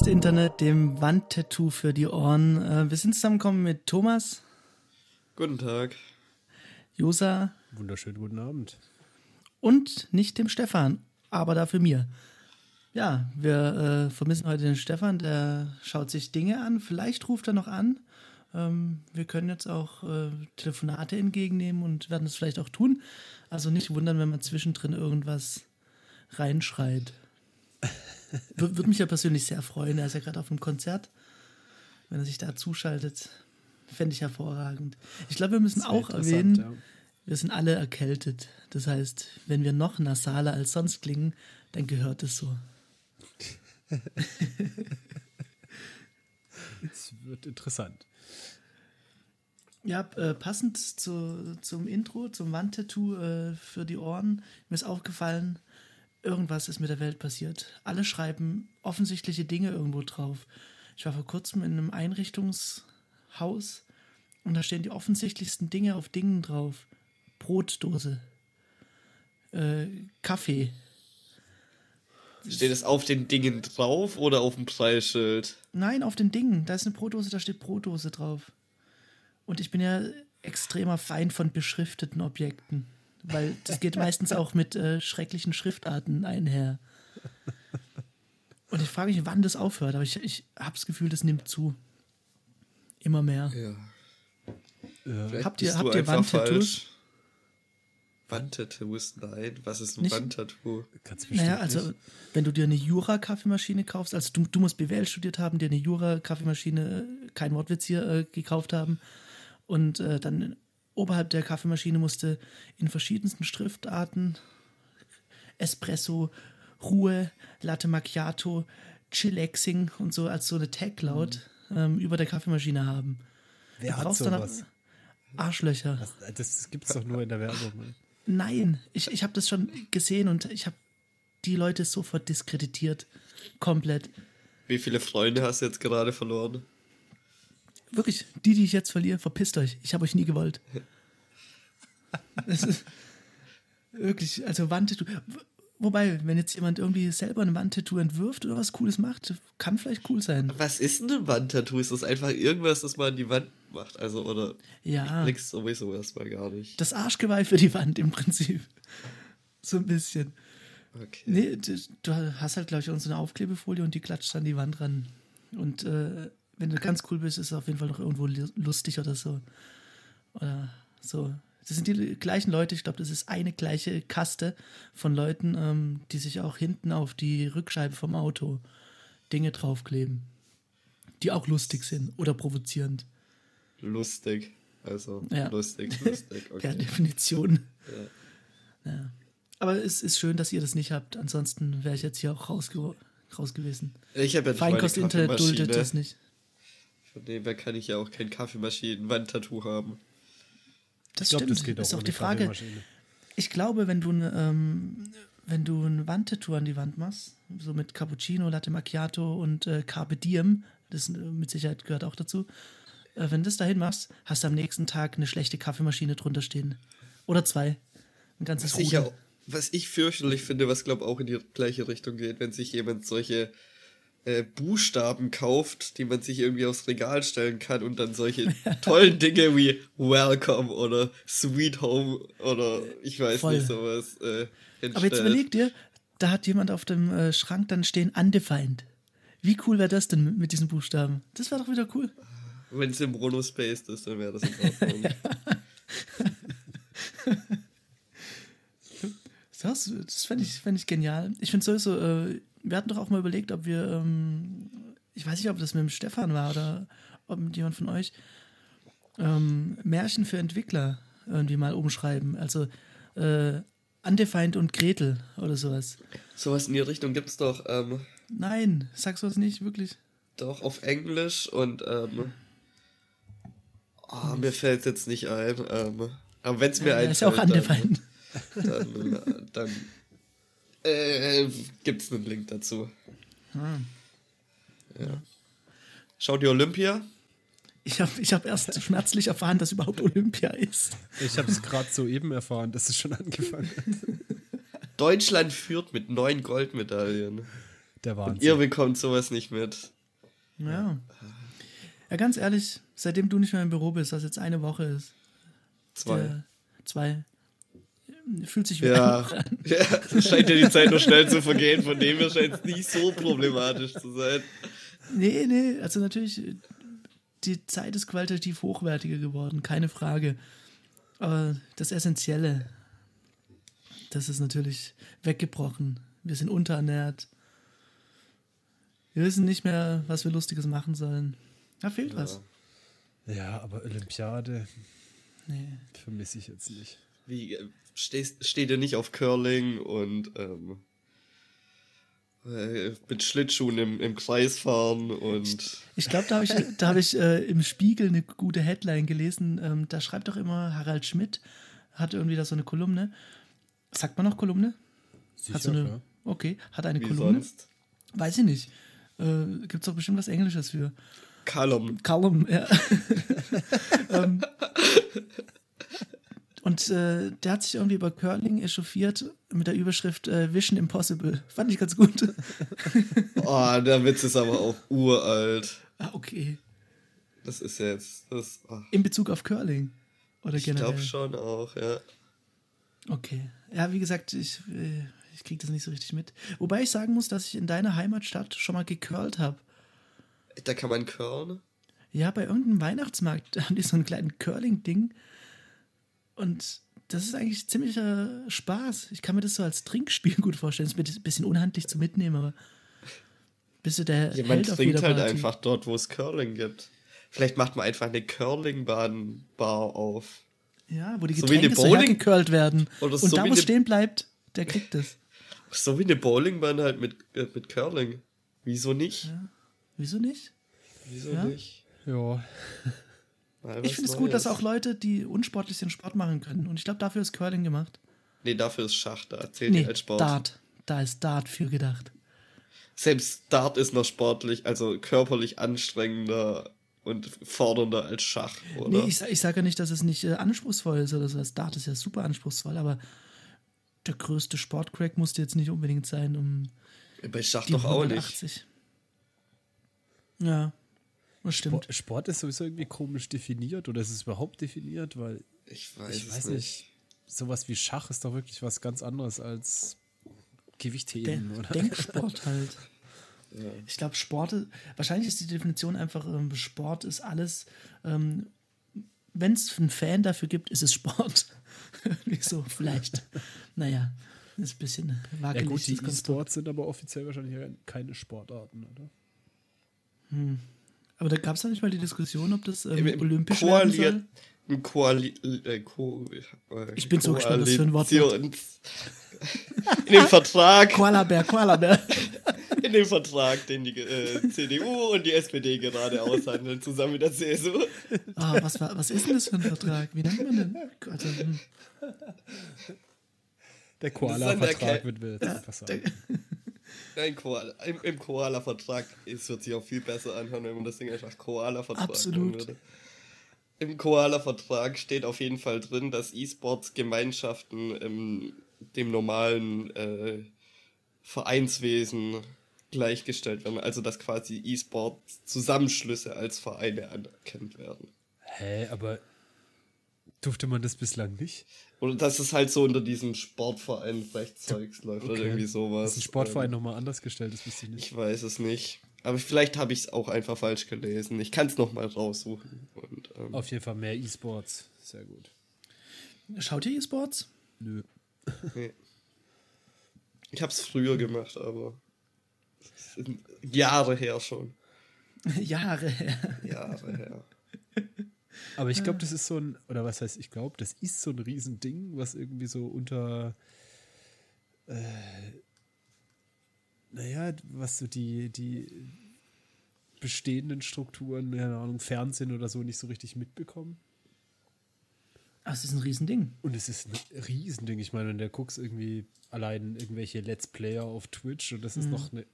Feinkost Internet, dem Wandtattoo für die Ohren. Äh, wir sind zusammengekommen mit Thomas. Guten Tag. Josa. Wunderschönen guten Abend. Und nicht dem Stefan, aber dafür mir. Ja, wir äh, vermissen heute den Stefan, der schaut sich Dinge an. Vielleicht ruft er noch an. Ähm, wir können jetzt auch äh, Telefonate entgegennehmen und werden es vielleicht auch tun. Also nicht wundern, wenn man zwischendrin irgendwas reinschreit. Würde mich ja persönlich sehr freuen. Er ist ja gerade auf einem Konzert. Wenn er sich da zuschaltet, fände ich hervorragend. Ich glaube, wir müssen auch erwähnen, ja. wir sind alle erkältet. Das heißt, wenn wir noch nasaler als sonst klingen, dann gehört es so. Es wird interessant. Ja, äh, passend zu, zum Intro, zum Wandtattoo äh, für die Ohren, mir ist aufgefallen, irgendwas ist mit der Welt passiert. Alle schreiben offensichtliche Dinge irgendwo drauf. Ich war vor kurzem in einem Einrichtungshaus und da stehen die offensichtlichsten Dinge auf Dingen drauf. Brotdose, äh, Kaffee. Steht es auf den Dingen drauf oder auf dem Preisschild? Nein, auf den Dingen. Da ist eine Brotdose, da steht Brotdose drauf. Und ich bin ja extremer Feind von beschrifteten Objekten, weil das geht meistens auch mit äh, schrecklichen Schriftarten einher. Und ich frage mich, wann das aufhört, aber ich, ich habe das Gefühl, das nimmt zu. Immer mehr. Ja. ja. Habt ihr, habt ihr Wandtattoos? Wandtattoos? Nein, was ist ein Nicht? Wandtattoo? Naja, also nicht. wenn du dir eine Jura-Kaffeemaschine kaufst, also du, du musst BWL studiert haben, dir eine Jura-Kaffeemaschine, kein Wortwitz hier, äh, gekauft haben und äh, dann oberhalb der Kaffeemaschine musste in verschiedensten Schriftarten Espresso, Ruhe, Latte Macchiato, Chillaxing und so als so eine Tag-Laut mhm. ähm, über der Kaffeemaschine haben. Wer du hat sowas? Arschlöcher. Das, das gibt es doch nur in der Werbung. Ne? Nein, ich, ich habe das schon gesehen und ich habe die Leute sofort diskreditiert. Komplett. Wie viele Freunde hast du jetzt gerade verloren? Wirklich, die, die ich jetzt verliere, verpisst euch. Ich habe euch nie gewollt. Das ist wirklich, also Wandtattoo. Wobei, wenn jetzt jemand irgendwie selber ein Wandtattoo entwirft oder was Cooles macht, kann vielleicht cool sein. Was ist denn ein Wandtattoo? Ist das einfach irgendwas, das man an die Wand macht? Also, oder. Ja. Ich sowieso erstmal gar nicht. Das Arschgeweih für die Wand im Prinzip. So ein bisschen. Okay. Nee, du, du hast halt, glaube ich, unsere Aufklebefolie und die klatscht an die Wand ran. Und äh, wenn du ganz cool bist, ist es auf jeden Fall noch irgendwo lustig oder so. Oder so. Das sind die gleichen Leute, ich glaube, das ist eine gleiche Kaste von Leuten, ähm, die sich auch hinten auf die Rückscheibe vom Auto Dinge draufkleben. Die auch lustig sind oder provozierend. Lustig. Also ja. lustig, lustig. Okay. Per Definition. Ja. ja. Aber es ist schön, dass ihr das nicht habt. Ansonsten wäre ich jetzt hier auch raus, raus gewesen. Ich habe ja Feinkost-Internet duldet das nicht. Von dem her kann ich ja auch kein Kaffeemaschinen-Wandtattoo haben. Das ich glaub, stimmt. Das geht auch ist auch die Frage. Ich glaube, wenn du, ähm, wenn du ein Wandtattoo an die Wand machst, so mit Cappuccino, Latte Macchiato und äh, Carpe Diem, das äh, mit Sicherheit gehört auch dazu, äh, wenn du das dahin machst, hast du am nächsten Tag eine schlechte Kaffeemaschine drunter stehen. Oder zwei. Ein ganzes was ich, ja, was ich fürchterlich finde, was glaube auch in die gleiche Richtung geht, wenn sich jemand solche äh, Buchstaben kauft, die man sich irgendwie aufs Regal stellen kann und dann solche tollen Dinge wie Welcome oder Sweet Home oder ich weiß Voll. nicht sowas. Äh, Aber jetzt überleg dir, da hat jemand auf dem äh, Schrank dann stehen Undefined. Wie cool wäre das denn mit diesen Buchstaben? Das wäre doch wieder cool. Wenn es im Bruno Space ist, dann wäre das in Ordnung. das das fände ich, fänd ich genial. Ich finde sowieso, äh, wir hatten doch auch mal überlegt, ob wir, ähm, ich weiß nicht, ob das mit dem Stefan war oder ob mit jemand von euch, ähm, Märchen für Entwickler irgendwie mal umschreiben. Also äh, Undefined und Gretel oder sowas. Sowas in die Richtung gibt es doch. Ähm, Nein, sagst du das nicht, wirklich? Doch, auf Englisch und ähm, oh, mir fällt es jetzt nicht ein. Ähm, aber wenn es mir ja, einfällt. Ist ja auch Undefined. Dann, dann, dann äh, Gibt es einen Link dazu. Hm. Ja. Schau dir Olympia. Ich habe ich hab erst schmerzlich erfahren, dass überhaupt Olympia ist. Ich habe es gerade soeben erfahren, dass es schon angefangen hat. Deutschland führt mit neun Goldmedaillen. Der Und Wahnsinn. ihr bekommt sowas nicht mit. Ja. Ja, ganz ehrlich, seitdem du nicht mehr im Büro bist, was jetzt eine Woche ist, Zwei. der, zwei, fühlt sich wie Ja. ja, scheint ja die Zeit noch schnell zu vergehen, von dem her scheint es nicht so problematisch zu sein. Nee, nee, also natürlich, die Zeit ist qualitativ hochwertiger geworden, keine Frage. Aber das Essentielle, das ist natürlich weggebrochen. Wir sind unterernährt. Wir wissen nicht mehr, was wir Lustiges machen sollen. Da fehlt was. Ja, aber Olympiade Nee. vermisse ich jetzt nicht. Wie äh, stehst, steht ihr nicht auf Curling und ähm, äh, mit Schlittschuhen im, im Kreis fahren und Ich glaube, da habe ich, da hab ich äh, im Spiegel eine gute Headline gelesen. Ähm, da schreibt doch immer Harald Schmidt, hat irgendwie da so eine Kolumne. Sagt man noch Kolumne? Sicher, hat so eine, klar. okay, hat eine wie Kolumne. sonst. Weiß ich nicht. Äh, Gibt es doch bestimmt was Englisches für. Column. Column, ja. ähm, und äh, der hat sich irgendwie über Curling echauffiert mit der Überschrift äh, Vision Impossible. Fand ich ganz gut. Oh, der Witz ist aber auch uralt. ah, okay. Das ist jetzt. Das, oh, In Bezug auf Curling. Oder ich generell. glaube schon auch, ja. Okay. Ja, wie gesagt, ich, äh, ich kriege das nicht so richtig mit. Wobei ich sagen muss, dass ich in deiner Heimatstadt schon mal gecurlt habe. Da kann man curlen. Ja, bei irgendeinem Weihnachtsmarkt haben die so ein kleines Curling-Ding. Und das ist eigentlich ziemlicher Spaß. Ich kann mir das so als Trinkspiel gut vorstellen. Es ist ein bisschen unhandlich zu mitnehmen, aber bist du der Ja, man Held trinkt halt Party. einfach dort, wo es Curling gibt. Vielleicht macht man einfach eine Curlingbahn-Bar auf. Ja, wo die So wie eine Getränke so, Bowling- hergecurlt werden. Oder Und so da, wo es stehen bleibt, der kriegt es. So wie eine Bowlingbahn halt mit, äh, mit Curling. Wieso nicht? Wieso nicht? Wieso Ja. nicht? Ja, Mal Ich finde es gut, dass auch Leute, die unsportlich sind, Sport machen können. Und ich glaube, dafür ist Curling gemacht. Nee, dafür ist Schach da. Zählt Nee, als Sport. Dart. Da ist Dart für gedacht. Selbst Dart ist noch sportlich, also körperlich anstrengender und fordernder als Schach, oder? Nee, ich, ich sage ja nicht, dass es nicht äh, anspruchsvoll ist oder so. Das Dart ist ja super anspruchsspruchsvoll, aber der größte Sportcrack musste jetzt nicht unbedingt sein, um Bei Schach doch auch nicht. 180. Ja, das stimmt. Sport, Sport ist sowieso irgendwie komisch definiert oder ist es überhaupt definiert, weil Ich weiß, ich weiß nicht. nicht, sowas wie Schach ist doch wirklich was ganz anderes als Gewichtheben oder Denksport halt. Ich glaube, Sport, ist- wahrscheinlich ist die Definition einfach, ähm, Sport ist alles, ähm, wenn es einen Fan dafür gibt, ist es Sport. Wieso? Vielleicht. Naja, ist ein bisschen Ja wackelig. gut, die Konstrukt. E-Sports sind aber offiziell wahrscheinlich keine Sportarten, oder? Aber da gab es doch nicht mal die Diskussion, ob das ähm, Im- olympisch werden soll. Koaliert, im Koali äh, Ko äh, Ich bin so gespannt, was für ein Wort In dem Vertrag, Koalabär, Koalabär. in dem Vertrag, den die äh, CDU und die SPD gerade aushandeln, zusammen mit der CSU. Ah, was, war, was ist denn das für ein Vertrag? Wie nennt man den? Also, hm, Der Koala-Vertrag wird wir jetzt einfach sagen. Nein, Koala, im, im Koala-Vertrag, es wird sich auch viel besser anhören, wenn man das Ding einfach Koala-Vertrag Absolut. nennen würde. Im Koala-Vertrag steht auf jeden Fall drin, dass E-Sports-Gemeinschaften ähm, dem normalen äh, Vereinswesen gleichgestellt werden. Also dass quasi E-Sports-Zusammenschlüsse als Vereine anerkannt werden. Hä, aber durfte man das bislang nicht? Oder dass es halt so unter diesem Sportverein-Rechtszeugs läuft oder irgendwie sowas. Dass ein Sportverein Ähm, nochmal anders gestellt ist, wusste ich nicht. Ich weiß es nicht. Aber vielleicht habe ich es auch einfach falsch gelesen. Ich kann es nochmal raussuchen. Und, ähm, Auf jeden Fall mehr E-Sports. Sehr gut. Schaut ihr E-Sports? Nö. nee. Ich habe es früher gemacht, aber Jahre her schon. Jahre her. Jahre her. Aber ich glaube, das ist so ein, oder was heißt, ich glaube, das ist so ein Riesending, was irgendwie so unter, äh, naja, was so die, die bestehenden Strukturen, keine Ahnung, Fernsehen oder so nicht so richtig mitbekommen. Ach, das ist ein Riesending. Und es ist ein Riesending. Ich meine, wenn du guckst irgendwie allein irgendwelche Let's Player auf Twitch und das ist noch eine,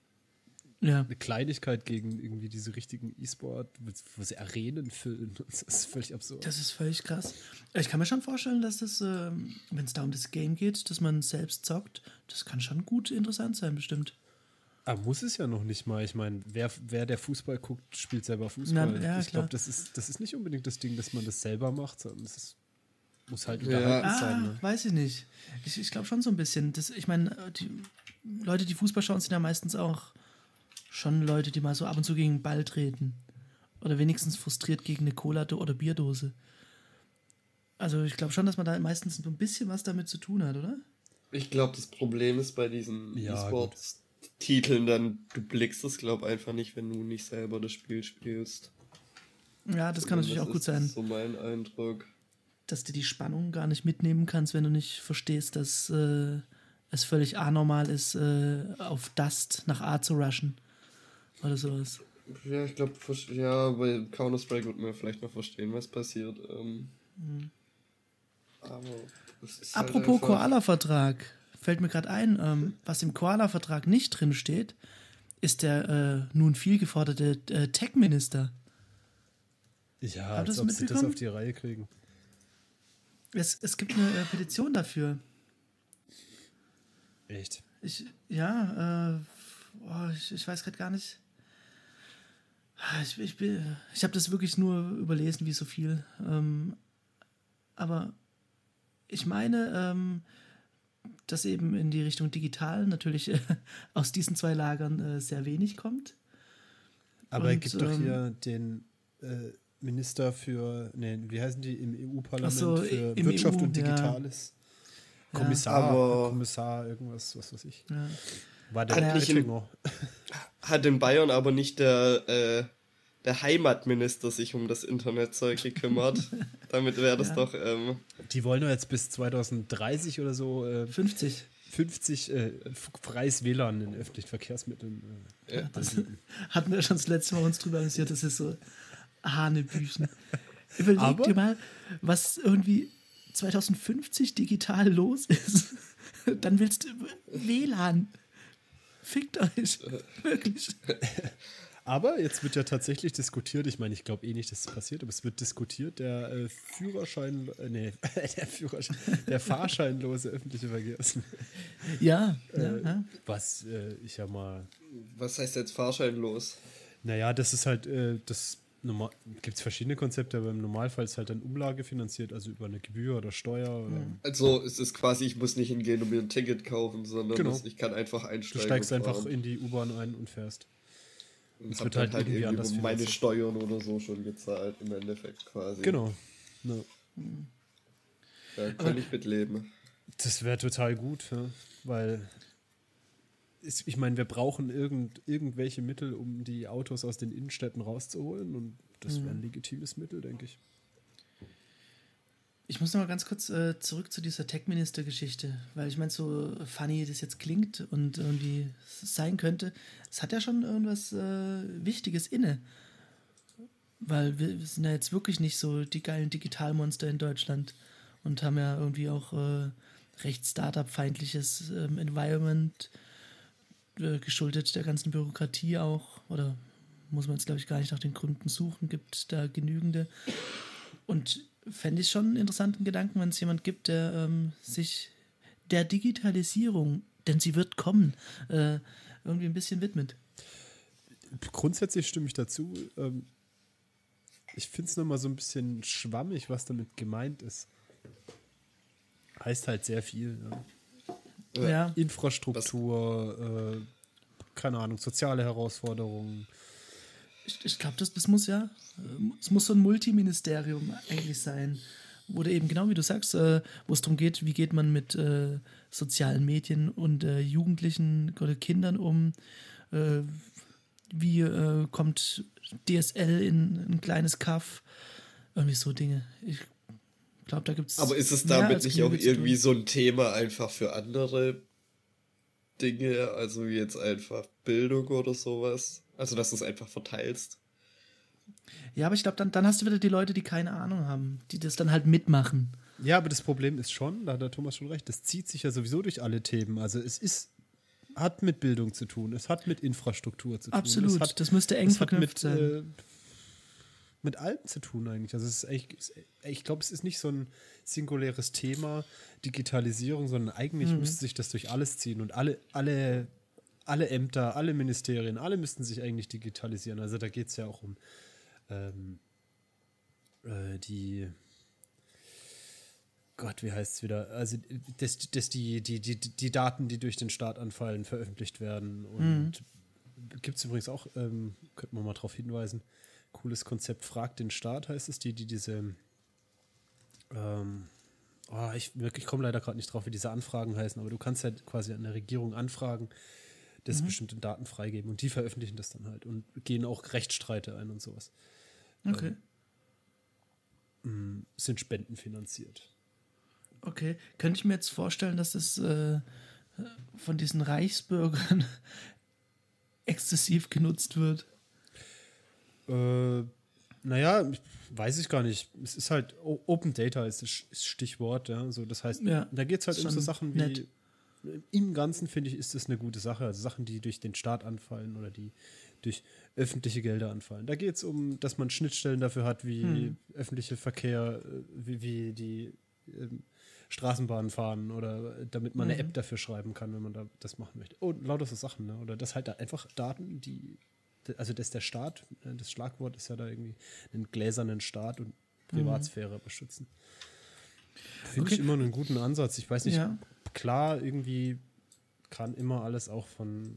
Ja. eine Kleinigkeit gegen irgendwie diese richtigen E-Sport, wo sie Arenen füllen. Das ist völlig absurd. Das ist völlig krass. Ich kann mir schon vorstellen, dass das, ähm, wenn es da um das Game geht, dass man selbst zockt, das kann schon gut interessant sein, bestimmt. Ah, muss es ja noch nicht mal. Ich meine, wer, wer der Fußball guckt, spielt selber Fußball. Na, ja, ich glaube, das ist, das ist nicht unbedingt das Ding, dass man das selber macht, sondern es ist, muss halt Ja. unterhalten Ah, sein. Ne? weiß ich nicht. Ich, ich glaube schon so ein bisschen. Das, ich meine, die Leute, die Fußball schauen, sind ja meistens auch schon Leute, die mal so ab und zu gegen den Ball treten. Oder wenigstens frustriert gegen eine Cola oder Bierdose. Also ich glaube schon, dass man da meistens so ein bisschen was damit zu tun hat, oder? Ich glaube, das Problem ist bei diesen Ja, E-Sports-Titeln dann, du blickst es, glaube einfach nicht, wenn du nicht selber das Spiel spielst. Ja, das kann natürlich auch gut ist sein, so mein Eindruck. dass du die Spannung gar nicht mitnehmen kannst, wenn du nicht verstehst, dass äh, es völlig anormal ist, äh, auf Dust nach A zu rushen. Oder sowas. Ja, ich glaube, ja, bei Counter-Strike wird man vielleicht noch verstehen, was passiert. Ähm, Aber es ist halt Apropos einfach- Koala-Vertrag, fällt mir gerade ein, ähm, was im Koala-Vertrag nicht drin steht, ist der äh, nun viel geforderte äh, Tech-Minister. Ja, Habt als das ob sie das auf die Reihe kriegen. Es, es gibt eine äh, Petition dafür. Echt? Ich, ja, äh, oh, ich, ich weiß gerade gar nicht. Ah, Ich, ich, bin- ich habe das wirklich nur überlesen, wie so viel. Ähm, aber ich meine, ähm, dass eben in die Richtung digital natürlich äh, aus diesen zwei Lagern äh, sehr wenig kommt. Aber er Und, gibt doch ähm, hier den äh, Minister für, nee, wie heißen die im EU-Parlament so, für im Wirtschaft EU, und ja. Digitales? Ja. Kommissar, Aber- Kommissar, irgendwas, was weiß ich. Ja. War der Hat Oettinger. Hat in Bayern aber nicht der, äh, der Heimatminister sich um das Internetzeug gekümmert. Damit wäre das Ja. doch. Ähm, Die wollen doch jetzt bis 2030 oder so äh, 50. 50 äh, freies WLAN in öffentlichen Verkehrsmitteln. Äh, Ja, Das hatten wir schon das letzte Mal uns drüber amüsiert. Das ist so Hanebüchen. Überleg Aber- dir mal, was irgendwie 2050 digital los ist. Dann willst du WLAN. Fickt euch. Wirklich. Aber jetzt wird ja tatsächlich diskutiert, ich meine, ich glaube eh nicht, dass es passiert, aber es wird diskutiert, der äh, Führerschein, äh, nee, der Führerschein, der fahrscheinlose öffentliche Verkehrsmittel. Ja, ja, ja. Was äh, ich ja mal, was heißt jetzt fahrscheinlos? naja, das ist halt, äh, das gibt es verschiedene Konzepte, aber im Normalfall ist halt dann Umlage finanziert, also über eine Gebühr oder Steuer oder Also es ist quasi, ich muss nicht hingehen und mir ein Ticket kaufen, sondern Genau. das- ich kann einfach du einsteigen. steigst und einfach in die U-Bahn ein und fährst. und es wird halt halt irgendwie irgendwie anders meine finanziert. Steuern oder so schon gezahlt, im Endeffekt quasi. Genau. Ja. Da kann ich mitleben. Das wäre total gut, ja, weil ich meine, wir brauchen irgend, irgendwelche Mittel, um die Autos aus den Innenstädten rauszuholen und das wäre ein legitimes Mittel, denke ich. Ich muss noch mal ganz kurz äh, zurück zu dieser Tech-Minister-Geschichte, weil ich meine, so funny das jetzt klingt und irgendwie sein könnte, es hat ja schon irgendwas äh, Wichtiges inne. Weil wir, wir sind ja jetzt wirklich nicht so die geilen Digitalmonster in Deutschland und haben ja irgendwie auch äh, recht Startup-feindliches ähm, Environment äh, geschuldet der ganzen Bürokratie auch. Oder muss man jetzt, glaube ich, gar nicht nach den Gründen suchen, gibt da genügende. Und fände ich schon einen interessanten Gedanken, wenn es jemand gibt, der ähm, sich der Digitalisierung, denn sie wird kommen, äh, irgendwie ein bisschen widmet. Grundsätzlich stimme ich dazu. Ähm, ich finde es nochmal so ein bisschen schwammig, was damit gemeint ist. Heißt halt sehr viel. Ja. Ja, Infrastruktur, äh, keine Ahnung, soziale Herausforderungen. ich, ich glaube, das, das muss ja, äh, es muss so ein Multiministerium eigentlich sein, wo du eben genau wie du sagst, äh, wo es darum geht, wie geht man mit äh, sozialen Medien und äh, Jugendlichen oder Kindern um, äh, wie äh, kommt DSL in ein kleines Kaff, irgendwie so Dinge. Ich glaube, da gibt es. Aber ist es damit nicht auch irgendwie so ein Thema einfach für andere Dinge, also wie jetzt einfach Bildung oder sowas? Also dass du es einfach verteilst? Ja, aber ich glaube, dann, dann hast du wieder die Leute, die keine Ahnung haben, die das dann halt mitmachen. Ja, aber das Problem ist schon, da hat der Thomas schon recht, das zieht sich ja sowieso durch alle Themen. Also es ist, hat mit Bildung zu tun, es hat mit Infrastruktur zu tun. Absolut, hat, das müsste eng es hat verknüpft mit, sein. äh, mit allem zu tun eigentlich. Also es ist echt, ich glaube, es ist nicht so ein singuläres Thema, Digitalisierung, sondern eigentlich Mhm. müsste sich das durch alles ziehen und alle, alle alle Ämter, alle Ministerien, alle müssten sich eigentlich digitalisieren. Also da geht es ja auch um ähm, äh, die Gott, wie heißt es wieder? Also, dass, dass die, die, die, die Daten, die durch den Staat anfallen, veröffentlicht werden. Und mhm. gibt es übrigens auch, ähm, könnte man mal darauf hinweisen, cooles Konzept, Fragt den Staat heißt es, die, die diese, ähm, oh, ich, ich komme leider gerade nicht drauf, wie diese Anfragen heißen, aber du kannst ja quasi an der Regierung anfragen, dass mhm. bestimmte Daten freigeben und die veröffentlichen das dann halt und gehen auch Rechtsstreite ein und sowas. Okay. Ähm, sind spendenfinanziert. Okay, könnte ich mir jetzt vorstellen, dass es äh, von diesen Reichsbürgern exzessiv genutzt wird? Äh, naja, weiß ich gar nicht. Es ist halt Open Data ist das Stichwort, ja. So, das heißt, ja, da geht es halt um so Sachen wie nett. im Ganzen finde ich, ist das eine gute Sache. Also Sachen, die durch den Staat anfallen oder die durch öffentliche Gelder anfallen. Da geht es um, dass man Schnittstellen dafür hat, wie hm. öffentliche Verkehr, äh, wie, wie die ähm, Straßenbahnen fahren oder damit man mhm. eine App dafür schreiben kann, wenn man da das machen möchte. Oh, lauter so Sachen, ne? Oder das halt da einfach Daten, die, also dass der Staat, äh, das Schlagwort ist ja da irgendwie einen gläsernen Staat und Privatsphäre mhm. beschützen. Finde okay. ich immer einen guten Ansatz. Ich weiß nicht, ja. klar, irgendwie kann immer alles auch von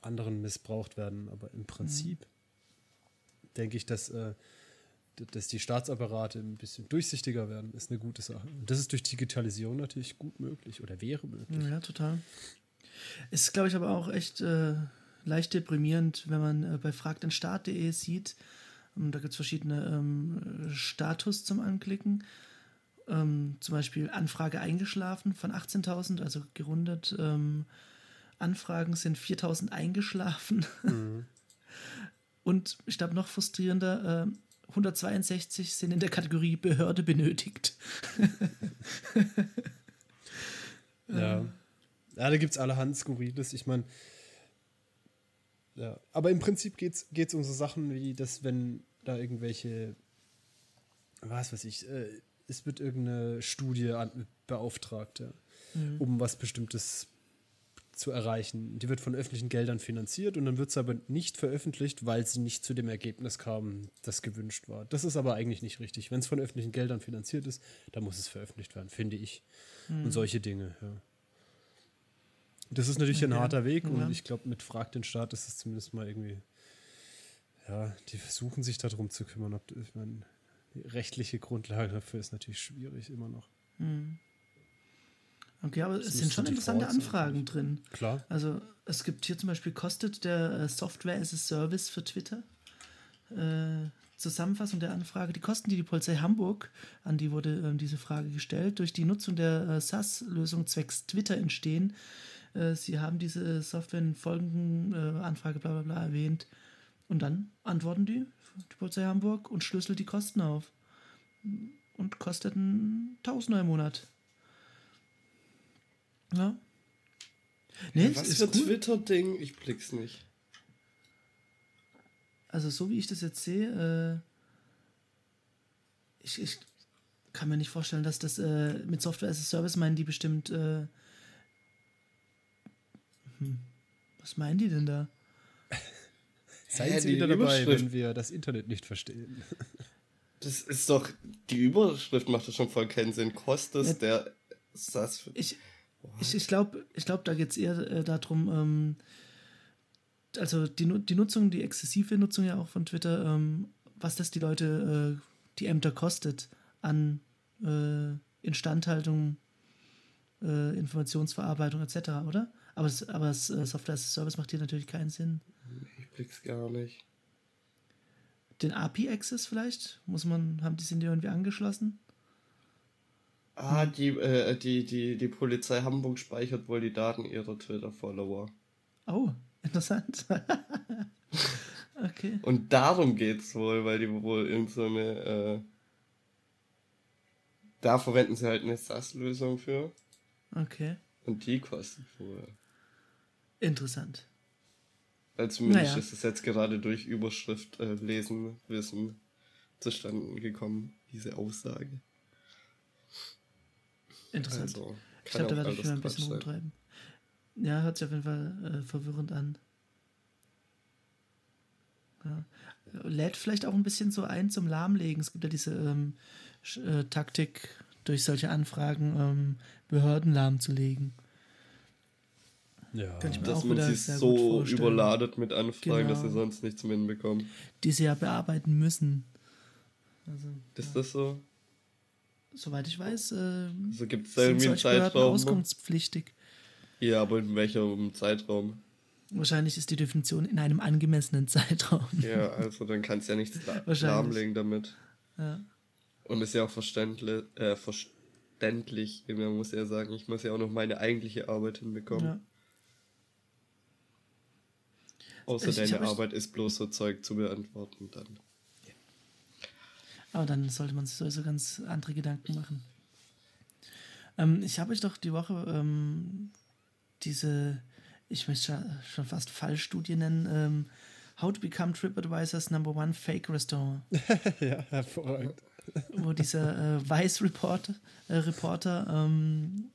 anderen missbraucht werden, aber im Prinzip mhm. denke ich, dass äh, dass die Staatsapparate ein bisschen durchsichtiger werden, ist eine gute Sache. Und das ist durch Digitalisierung natürlich gut möglich oder wäre möglich. Ja, total. Ist, glaube ich, aber auch echt äh, leicht deprimierend, wenn man äh, bei fragdenstaat.de sieht, ähm, da gibt es verschiedene ähm, Status zum Anklicken. Ähm, zum Beispiel Anfrage eingeschlafen von 18.000, also gerundet. Ähm, Anfragen sind 4.000 eingeschlafen. Mhm. Und ich glaube, noch frustrierender, äh, 162 sind in der Kategorie Behörde benötigt. ja. ja, da gibt es allerhand Skurriles. Ich meine, ja. Aber im Prinzip geht es um so Sachen wie, dass wenn da irgendwelche, was weiß ich, äh, es wird irgendeine Studie an, beauftragt, ja, mhm. um was Bestimmtes zu erreichen. Die wird von öffentlichen Geldern finanziert und dann wird es aber nicht veröffentlicht, weil sie nicht zu dem Ergebnis kam, das gewünscht war. Das ist aber eigentlich nicht richtig. Wenn es von öffentlichen Geldern finanziert ist, dann muss es veröffentlicht werden, finde ich. Mhm. Und solche Dinge, ja. Das ist natürlich okay. ein harter Weg und ich glaube, mit Frag den Staat ist es zumindest mal irgendwie, ja, die versuchen sich darum zu kümmern. Ob, ich meine, die rechtliche Grundlage dafür ist natürlich schwierig immer noch. Mhm. Okay, aber das es sind schon interessante Anfragen drin. Klar. Also es gibt hier zum Beispiel, kostet der äh, Software as a Service für Twitter? Äh, Zusammenfassung der Anfrage. Die Kosten, die die Polizei Hamburg, an die wurde äh, diese Frage gestellt, durch die Nutzung der äh, SAS-Lösung zwecks Twitter entstehen. Äh, sie haben diese Software in folgenden Anfrage bla bla bla erwähnt. Und dann antworten die, die Polizei Hamburg, und schlüsselt die Kosten auf. Und kosteten Tausender im Monat. Ja. Nee, ja, was für cool. Twitter-Ding? Ich blick's nicht. Also, so wie ich das jetzt sehe, äh, ich, ich kann mir nicht vorstellen, dass das äh, mit Software as a Service meinen die bestimmt. Äh, hm, was meinen die denn da? Seien Sie wieder dabei, wenn wir das Internet nicht verstehen. Das ist doch, die Überschrift macht das schon voll keinen Sinn. Kostet ja, der SAS. Ich, ich, ich glaube, ich glaub, da geht es eher äh, darum, ähm, also die, die Nutzung, die exzessive Nutzung ja auch von Twitter, ähm, was das die Leute, äh, die Ämter kostet an äh, Instandhaltung, äh, Informationsverarbeitung etc., oder? Aber, aber äh, Software as a Service macht hier natürlich keinen Sinn. Ich blick's gar nicht. Den API-Access vielleicht? Muss man, haben die sind die irgendwie angeschlossen? Ah, die, äh, die, die, die Polizei Hamburg speichert wohl die Daten ihrer Twitter-Follower. Oh, interessant. okay. Und darum geht's wohl, weil die wohl irgend so eine, äh, da verwenden sie halt eine SAS-Lösung für. Okay. Und die kostet wohl. Interessant. Weil zumindest naja. ist es jetzt gerade durch Überschrift äh, lesen, wissen zustande gekommen, diese Aussage. Interessant. Also, ich glaube, da werde ich mir ein bisschen rumtreiben. Ja, hört sich auf jeden Fall äh, verwirrend an. Ja. Lädt vielleicht auch ein bisschen so ein zum Lahmlegen. Es gibt ja diese ähm, äh, Taktik, durch solche Anfragen ähm, Behörden lahmzulegen. Ja. Könnte ich mir Dass auch man sie so überladet mit Anfragen, dass Genau. sie sonst nichts mehr hinbekommen. Die sie ja bearbeiten müssen. Also, Ist das so? soweit ich weiß, äh, Also gibt es da sind irgendwie einen solche Zeitraum? auskunftspflichtig. Ja, aber in welchem Zeitraum? Wahrscheinlich ist die Definition in einem angemessenen Zeitraum. Ja, also dann kannst du ja nichts lahmlegen damit. Ja. Und ist ja auch verständlich, äh, verständlich. Man muss ja sagen, ich muss ja auch noch meine eigentliche Arbeit hinbekommen. Ja. Außer Ich- ich deine euch- Arbeit ist bloß so Zeug zu beantworten dann. Aber dann sollte man sich sowieso ganz andere Gedanken machen. Ähm, ich habe euch doch die Woche ähm, diese, ich möchte schon fast Fallstudie nennen, ähm, How to Become TripAdvisor's Number One Fake Restaurant, ja, hervorragend. wo dieser äh, Vice-Reporter äh, Reporter, ähm,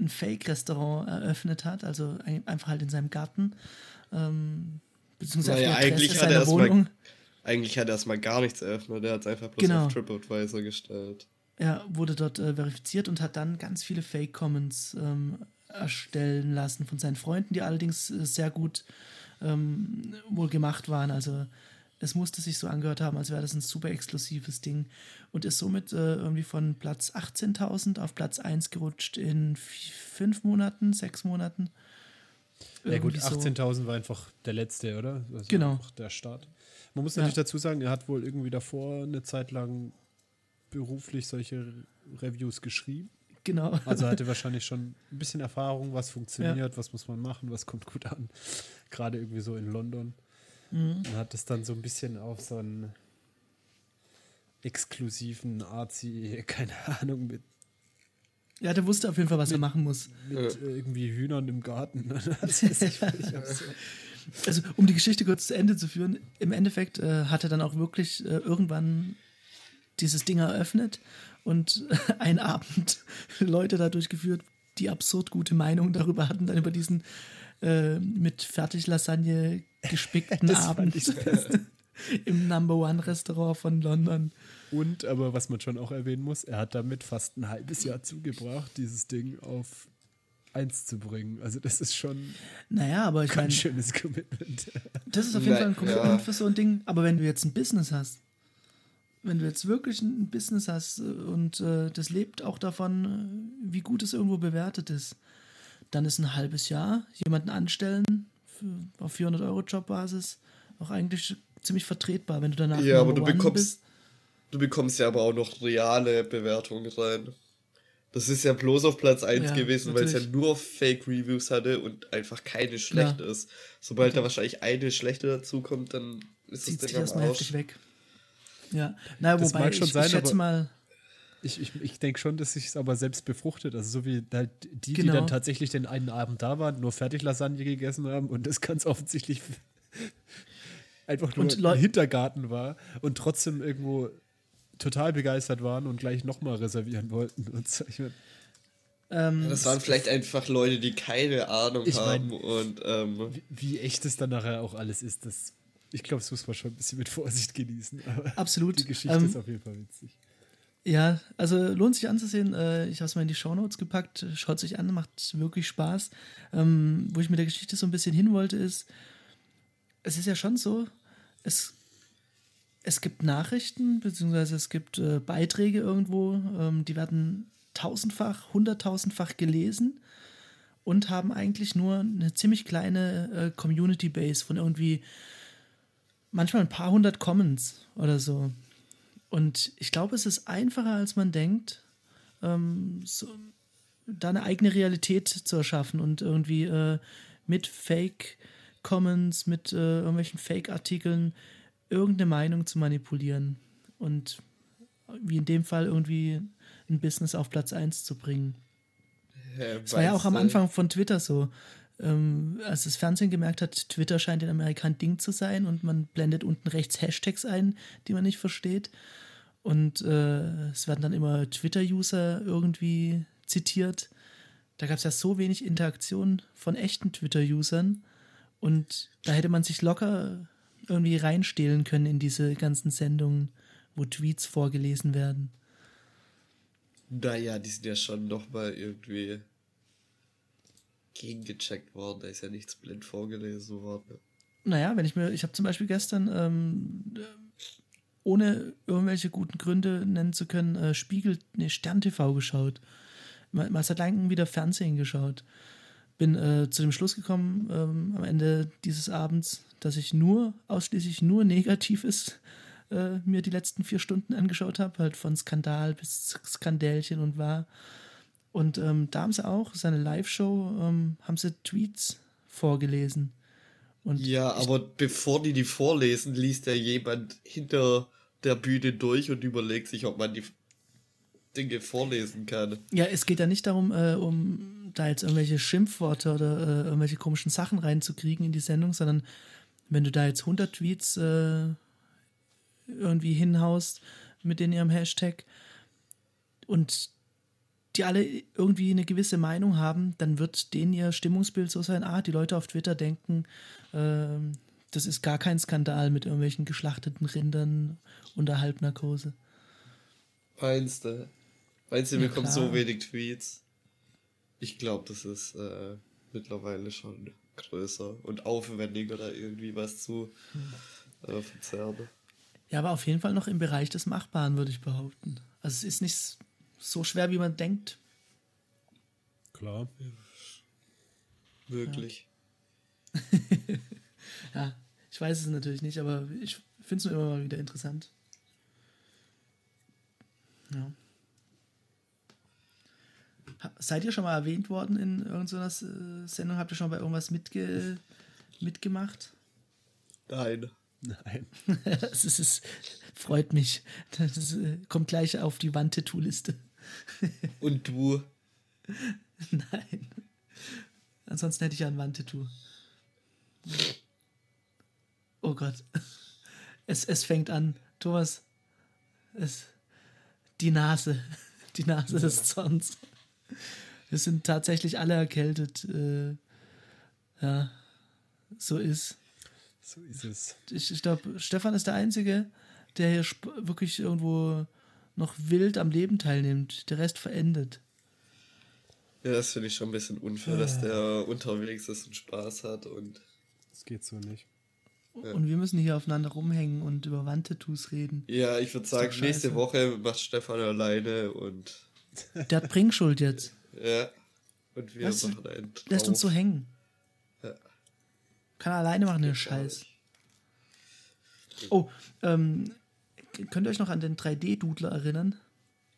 ein Fake-Restaurant eröffnet hat, also ein, einfach halt in seinem Garten, ähm, beziehungsweise Naja, eigentlich hat er erst mal- Wohnung. Eigentlich hat er erstmal gar nichts eröffnet, er hat es einfach bloß Genau. auf TripAdvisor gestellt. Er wurde dort äh, verifiziert und hat dann ganz viele Fake-Comments ähm, erstellen lassen von seinen Freunden, die allerdings äh, sehr gut ähm, wohl gemacht waren. Also es musste sich so angehört haben, als wäre das ein super exklusives Ding und ist somit äh, irgendwie von Platz 18.000 auf Platz 1 gerutscht in fünf Monaten, sechs Monaten. Ja gut, Irgendwie so. 18.000 war einfach der letzte, oder? Also Genau. Der Start. Man muss Ja. natürlich dazu sagen, er hat wohl irgendwie davor eine Zeit lang beruflich solche Reviews geschrieben. Genau. Also hatte wahrscheinlich schon ein bisschen Erfahrung, was funktioniert, was muss man machen, was kommt gut an. Gerade irgendwie so in London. Mhm. Und hat es dann so ein bisschen auf so einen exklusiven Arzi, keine Ahnung, mit, Ja, der wusste auf jeden Fall, was er machen muss. mit Ja. irgendwie Hühnern im Garten. Das ist echt völlig absurd. Also, um die Geschichte kurz zu Ende zu führen, im Endeffekt äh, hat er dann auch wirklich äh, irgendwann dieses Ding eröffnet und einen Abend Leute da durchgeführt, die absurd gute Meinung darüber hatten, dann über diesen äh, mit Fertiglasagne gespickten Das fand Abend im Number One Restaurant von London. Und, aber was man schon auch erwähnen muss, er hat damit fast ein halbes Jahr zugebracht, dieses Ding auf eins zu bringen. Also das ist schon Naja, aber ich ein meine, schönes Commitment. Das ist auf jeden Fall ein Commitment ja. für so ein Ding. Aber wenn du jetzt ein Business hast, wenn du jetzt wirklich ein Business hast äh, und äh, das lebt auch davon, äh, wie gut es irgendwo bewertet ist, dann ist ein halbes Jahr jemanden anstellen für, auf 400 Euro Jobbasis auch eigentlich ziemlich vertretbar, wenn du danach Ja, aber du bekommst, du bekommst ja aber auch noch reale Bewertungen rein. Das ist ja bloß auf Platz 1 Ja, gewesen, weil es ja nur Fake-Reviews hatte und einfach keine schlechte ist. Sobald Okay. da wahrscheinlich eine schlechte dazukommt, dann ist zieht es sich erstmal heftig weg. Ja, naja, Das wobei mag schon ich, sein, ich schätze aber- mal, Ich, ich, ich denke schon, dass sich es aber selbst befruchtet. Also so wie halt die, Genau. die dann tatsächlich den einen Abend da waren, nur Fertiglasagne gegessen haben und das ganz offensichtlich einfach nur ein Hintergarten war und trotzdem irgendwo total begeistert waren und gleich nochmal reservieren wollten. Und so. ich mein, ähm, Das waren vielleicht einfach Leute, die keine Ahnung Ich mein- haben und ähm, wie, wie echt es dann nachher auch alles ist, das, ich glaube, das muss man schon ein bisschen mit Vorsicht genießen. Aber absolut. die Geschichte Ähm, ist auf jeden Fall witzig. Ja, also lohnt sich anzusehen. Äh, Ich habe es mal in die Shownotes gepackt. Schaut sich an, macht wirklich Spaß. Ähm, wo ich mit der Geschichte so ein bisschen hin wollte, ist, es ist ja schon so, es, es gibt Nachrichten, beziehungsweise es gibt äh, Beiträge irgendwo, ähm, die werden tausendfach, hunderttausendfach gelesen und haben eigentlich nur eine ziemlich kleine äh, Community-Base von irgendwie manchmal ein paar hundert Comments oder so. Und ich glaube, es ist einfacher, als man denkt, ähm, so, da eine eigene Realität zu erschaffen und irgendwie äh, mit Fake-Comments, mit äh, irgendwelchen Fake-Artikeln irgendeine Meinung zu manipulieren und wie in dem Fall irgendwie ein Business auf Platz 1 zu bringen. äh, Das war ja auch am Anfang von Twitter so. Ähm, als das Fernsehen gemerkt hat, Twitter scheint in Amerika ein Ding zu sein und man blendet unten rechts Hashtags ein, die man nicht versteht. Und äh, es werden dann immer Twitter-User irgendwie zitiert, da gab es ja so wenig Interaktion von echten Twitter-Usern und da hätte man sich locker irgendwie reinstehlen können in diese ganzen Sendungen, wo Tweets vorgelesen werden. Naja, die sind ja schon nochmal irgendwie gegengecheckt worden. Da ist ja nichts blind vorgelesen worden. Naja, wenn ich mir, ich habe zum Beispiel gestern, ähm, ohne irgendwelche guten Gründe nennen zu können, äh, Spiegel, ne, Stern TV geschaut. Mal, mal seit langem wieder Fernsehen geschaut. Bin äh, zu dem Schluss gekommen ähm, am Ende dieses Abends, dass ich nur, ausschließlich nur Negatives äh, mir die letzten vier Stunden angeschaut habe, halt von Skandal bis Skandälchen und war. Und ähm, da haben sie auch, seine Live-Show, ähm, haben sie Tweets vorgelesen. Und ja, aber bevor die die vorlesen, liest ja jemand hinter der Bühne durch und überlegt sich, ob man die Dinge vorlesen kann. Ja, es geht ja nicht darum, äh, um da jetzt irgendwelche Schimpfworte oder äh, irgendwelche komischen Sachen reinzukriegen in die Sendung, sondern wenn du da jetzt 100 Tweets äh, irgendwie hinhaust mit in ihrem Hashtag und die alle irgendwie eine gewisse Meinung haben, dann wird denen ihr Stimmungsbild so sein, ah, die Leute auf Twitter denken, äh, das ist gar kein Skandal mit irgendwelchen geschlachteten Rindern unter Halbnarkose. Meinst du? Meinst du, wir ja, bekommen so wenig Tweets? Ich glaube, das ist äh, mittlerweile schon größer und aufwendiger, da irgendwie was zu äh, verzerren. Ja, aber auf jeden Fall noch im Bereich des Machbaren, würde ich behaupten. Also es ist nicht so schwer, wie man denkt. Klar. Wirklich. Ja. ja, ich weiß es natürlich nicht, aber ich finde es nur immer mal wieder interessant. Ja. Seid ihr schon mal erwähnt worden in irgendeiner Sendung? Habt ihr schon bei irgendwas mitge mitgemacht? Nein. Nein. das ist, es freut mich. Das äh, kommt gleich auf die Wandtattoo-Liste. Und du? Nein. Ansonsten hätte ich ja ein Wandtattoo. Oh Gott. Es, es fängt an. Thomas, es, die Nase. Die Nase des Zorns. Wir sind tatsächlich alle erkältet. Äh, ja, so ist. So ist es. Ich, ich glaube, Stefan ist der Einzige, der hier wirklich irgendwo noch wild am Leben teilnimmt. Der Rest verendet. Ja, das finde ich schon ein bisschen unfair, dass der unterwegs ist und Spaß hat und. Das geht so nicht. Ja. Und wir müssen hier aufeinander rumhängen und über Wandtattoos reden. Ja, ich würde sagen, nächste Woche macht Stefan alleine und. Der hat Bringschuld jetzt. Ja. Und wir Was? machen einen. Traum. Lässt uns so hängen. Kann er alleine machen, den Scheiß. Oh, ähm, könnt ihr euch noch an den 3D-Dudler erinnern?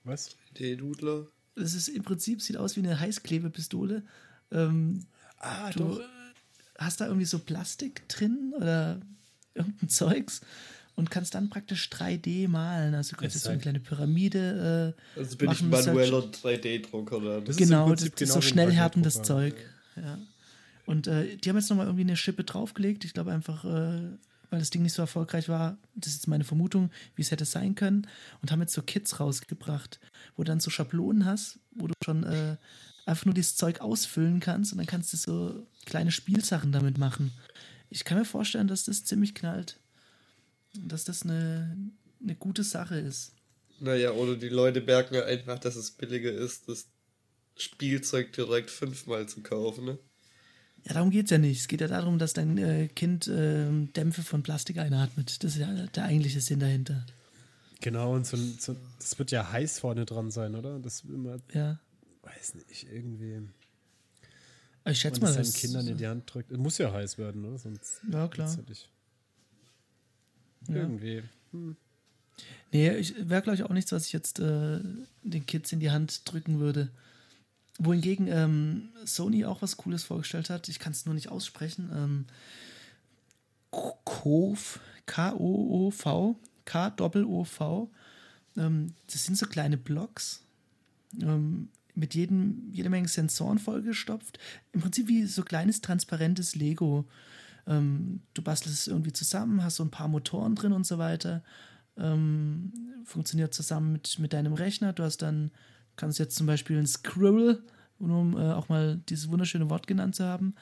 Was? 3D-Dudler? Das ist im Prinzip, sieht aus wie eine Heißklebepistole. Ähm, ah, du doch. hast da irgendwie so Plastik drin oder irgendein Zeugs und kannst dann praktisch 3D malen. Also du kannst jetzt so eine kleine Pyramide. Äh, also bin machen, ich manueller 3D-Drucker. Genau, das ist genau so schnell härtendes Zeug. Ja. Und äh, die haben jetzt nochmal irgendwie eine Schippe draufgelegt. Ich glaube einfach, äh, weil das Ding nicht so erfolgreich war, das ist jetzt meine Vermutung, wie es hätte sein können. Und haben jetzt so Kits rausgebracht, wo du dann so Schablonen hast, wo du schon äh, einfach nur dieses Zeug ausfüllen kannst und dann kannst du so kleine Spielsachen damit machen. Ich kann mir vorstellen, dass das ziemlich knallt. Dass das eine, eine gute Sache ist. Naja, oder die Leute merken ja einfach, dass es billiger ist, das Spielzeug direkt fünfmal zu kaufen, ne? Ja, darum geht es ja nicht. Es geht ja darum, dass dein äh, Kind äh, Dämpfe von Plastik einatmet. Das ist ja der eigentliche Sinn dahinter. Genau, und so, so, das wird ja heiß vorne dran sein, oder? Das immer. Ja. Weiß nicht, irgendwie. Ich schätze mal, das seinen Kindern in die Hand drückt. Es muss ja heiß werden, oder? Sonst. Ja, klar. Ja. Irgendwie. Hm. Nee, wäre, glaube ich, auch nichts, was ich jetzt äh, den Kids in die Hand drücken würde. Wohingegen ähm, Sony auch was Cooles vorgestellt hat, ich kann es nur nicht aussprechen. Ähm, KOV, K-O-O-V, K-O-O-V. Ähm, das sind so kleine Blocks ähm, mit jedem, jede Menge Sensoren vollgestopft. Im Prinzip wie so kleines transparentes Lego. Ähm, du bastelst es irgendwie zusammen, hast so ein paar Motoren drin und so weiter. Ähm, funktioniert zusammen mit, mit deinem Rechner. Du hast dann kannst jetzt zum Beispiel ein Scribble um äh, auch mal dieses wunderschöne Wort genannt zu haben,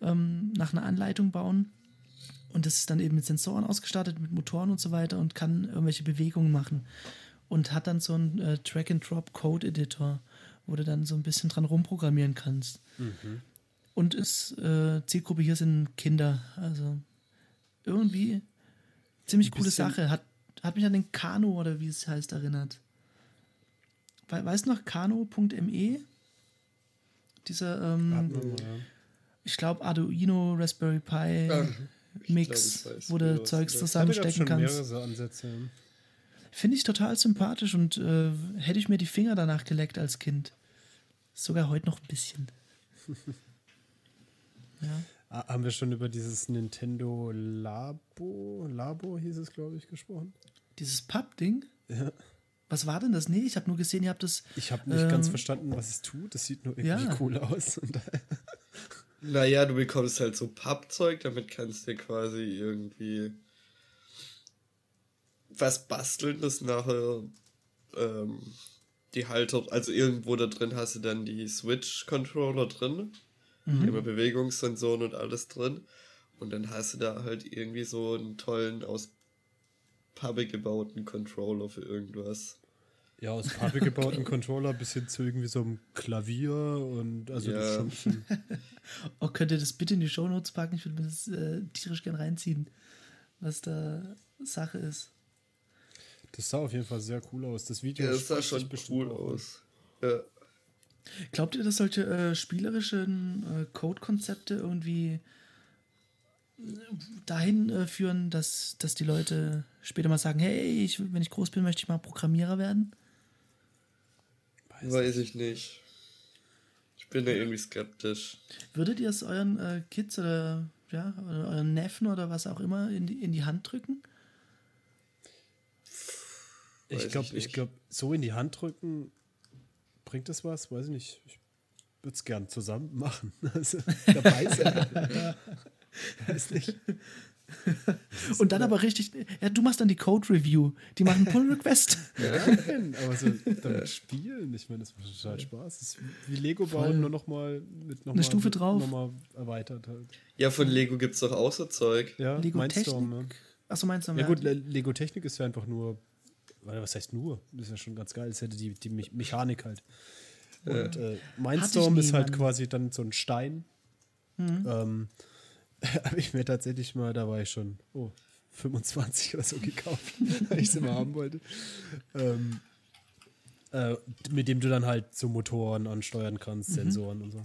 ähm, nach einer Anleitung bauen. Und das ist dann eben mit Sensoren ausgestattet, mit Motoren und so weiter und kann irgendwelche Bewegungen machen. Und hat dann so einen äh, Drag-and-Drop-Code-Editor, wo du dann so ein bisschen dran rumprogrammieren kannst. Und ist, äh, Zielgruppe hier sind Kinder. Also irgendwie ziemlich coole Sache. Hat, hat mich an den Kano oder wie es heißt erinnert. We weißt du noch, Kano.me? Dieser, ähm, wir ja. ich glaube, Arduino, Raspberry Pi ich Mix, glaub, wo du Zeugs. Ja, zusammenstecken kannst. so ja. Finde ich total sympathisch und äh, hätte ich mir die Finger danach geleckt als Kind. Sogar heute noch ein bisschen. ja. Haben wir schon über dieses Nintendo Labo, Labo hieß es, glaube ich, gesprochen? Dieses Papp-Ding? Ja. Was war denn das? Nee, ich habe nur gesehen, ihr habt das. Ich habe nicht Ähm, ganz verstanden, was es tut. Das sieht nur irgendwie Ja. cool aus. Und Naja, du bekommst halt so Pappzeug, damit kannst du quasi irgendwie was basteln, das nachher ähm, die Halter, also irgendwo da drin hast du dann die Switch-Controller drin, Mhm. immer Bewegungssensoren und alles drin. Und dann hast du da halt irgendwie so einen tollen, aus Pappe gebauten Controller für irgendwas. ja, aus Pappe gebauten Controller bis hin zu irgendwie so einem Klavier und also das Ja. schon ein bisschen, Oh, könnt ihr das bitte in die Shownotes packen? Ich würde mir das äh, tierisch gern reinziehen, was da Sache ist. das sah auf jeden Fall sehr cool aus. Das Video Ja, das sah schon bestimmt cool aus. Ja. Glaubt ihr, dass solche äh, spielerischen äh, Code-Konzepte irgendwie äh, dahin äh, führen, dass, dass die Leute später mal sagen, hey, ich, wenn ich groß bin, möchte ich mal Programmierer werden? Weiß Weiß ich nicht. Ich bin da irgendwie skeptisch. Würdet ihr es euren äh, Kids oder, ja, oder euren Neffen oder was auch immer in die, in die Hand drücken? Weiß Ich glaube, ich ich glaube, so in die Hand drücken, bringt das was? Weiß ich nicht. Ich würde es gern zusammen machen. Also, dabei sein. Weiß nicht. Und dann aber richtig, ja, du machst dann die Code-Review. Die machen Pull-Request. Nein, aber so damit spielen, ich meine, das macht total Spaß. Das ist wie Lego bauen, Voll. nur noch mal mit noch Eine mal, Stufe drauf. Noch mal erweitert halt. Ja, von Lego gibt's doch auch so Zeug. Ja, Lego Mindstorm, Technik. ne? Achso, meinst du? Ja gut, Le- Lego Technik ist ja einfach nur, was heißt nur? Das ist ja schon ganz geil. Es hätte die, die Me- Mechanik halt. Und äh, Mindstorm ist halt quasi dann so ein Stein. Ähm, Habe ich mir tatsächlich mal, da war ich schon, oh, 25 oder so gekauft, weil ich es immer haben wollte. Ähm, äh, mit dem du dann halt so Motoren ansteuern kannst, Sensoren und so.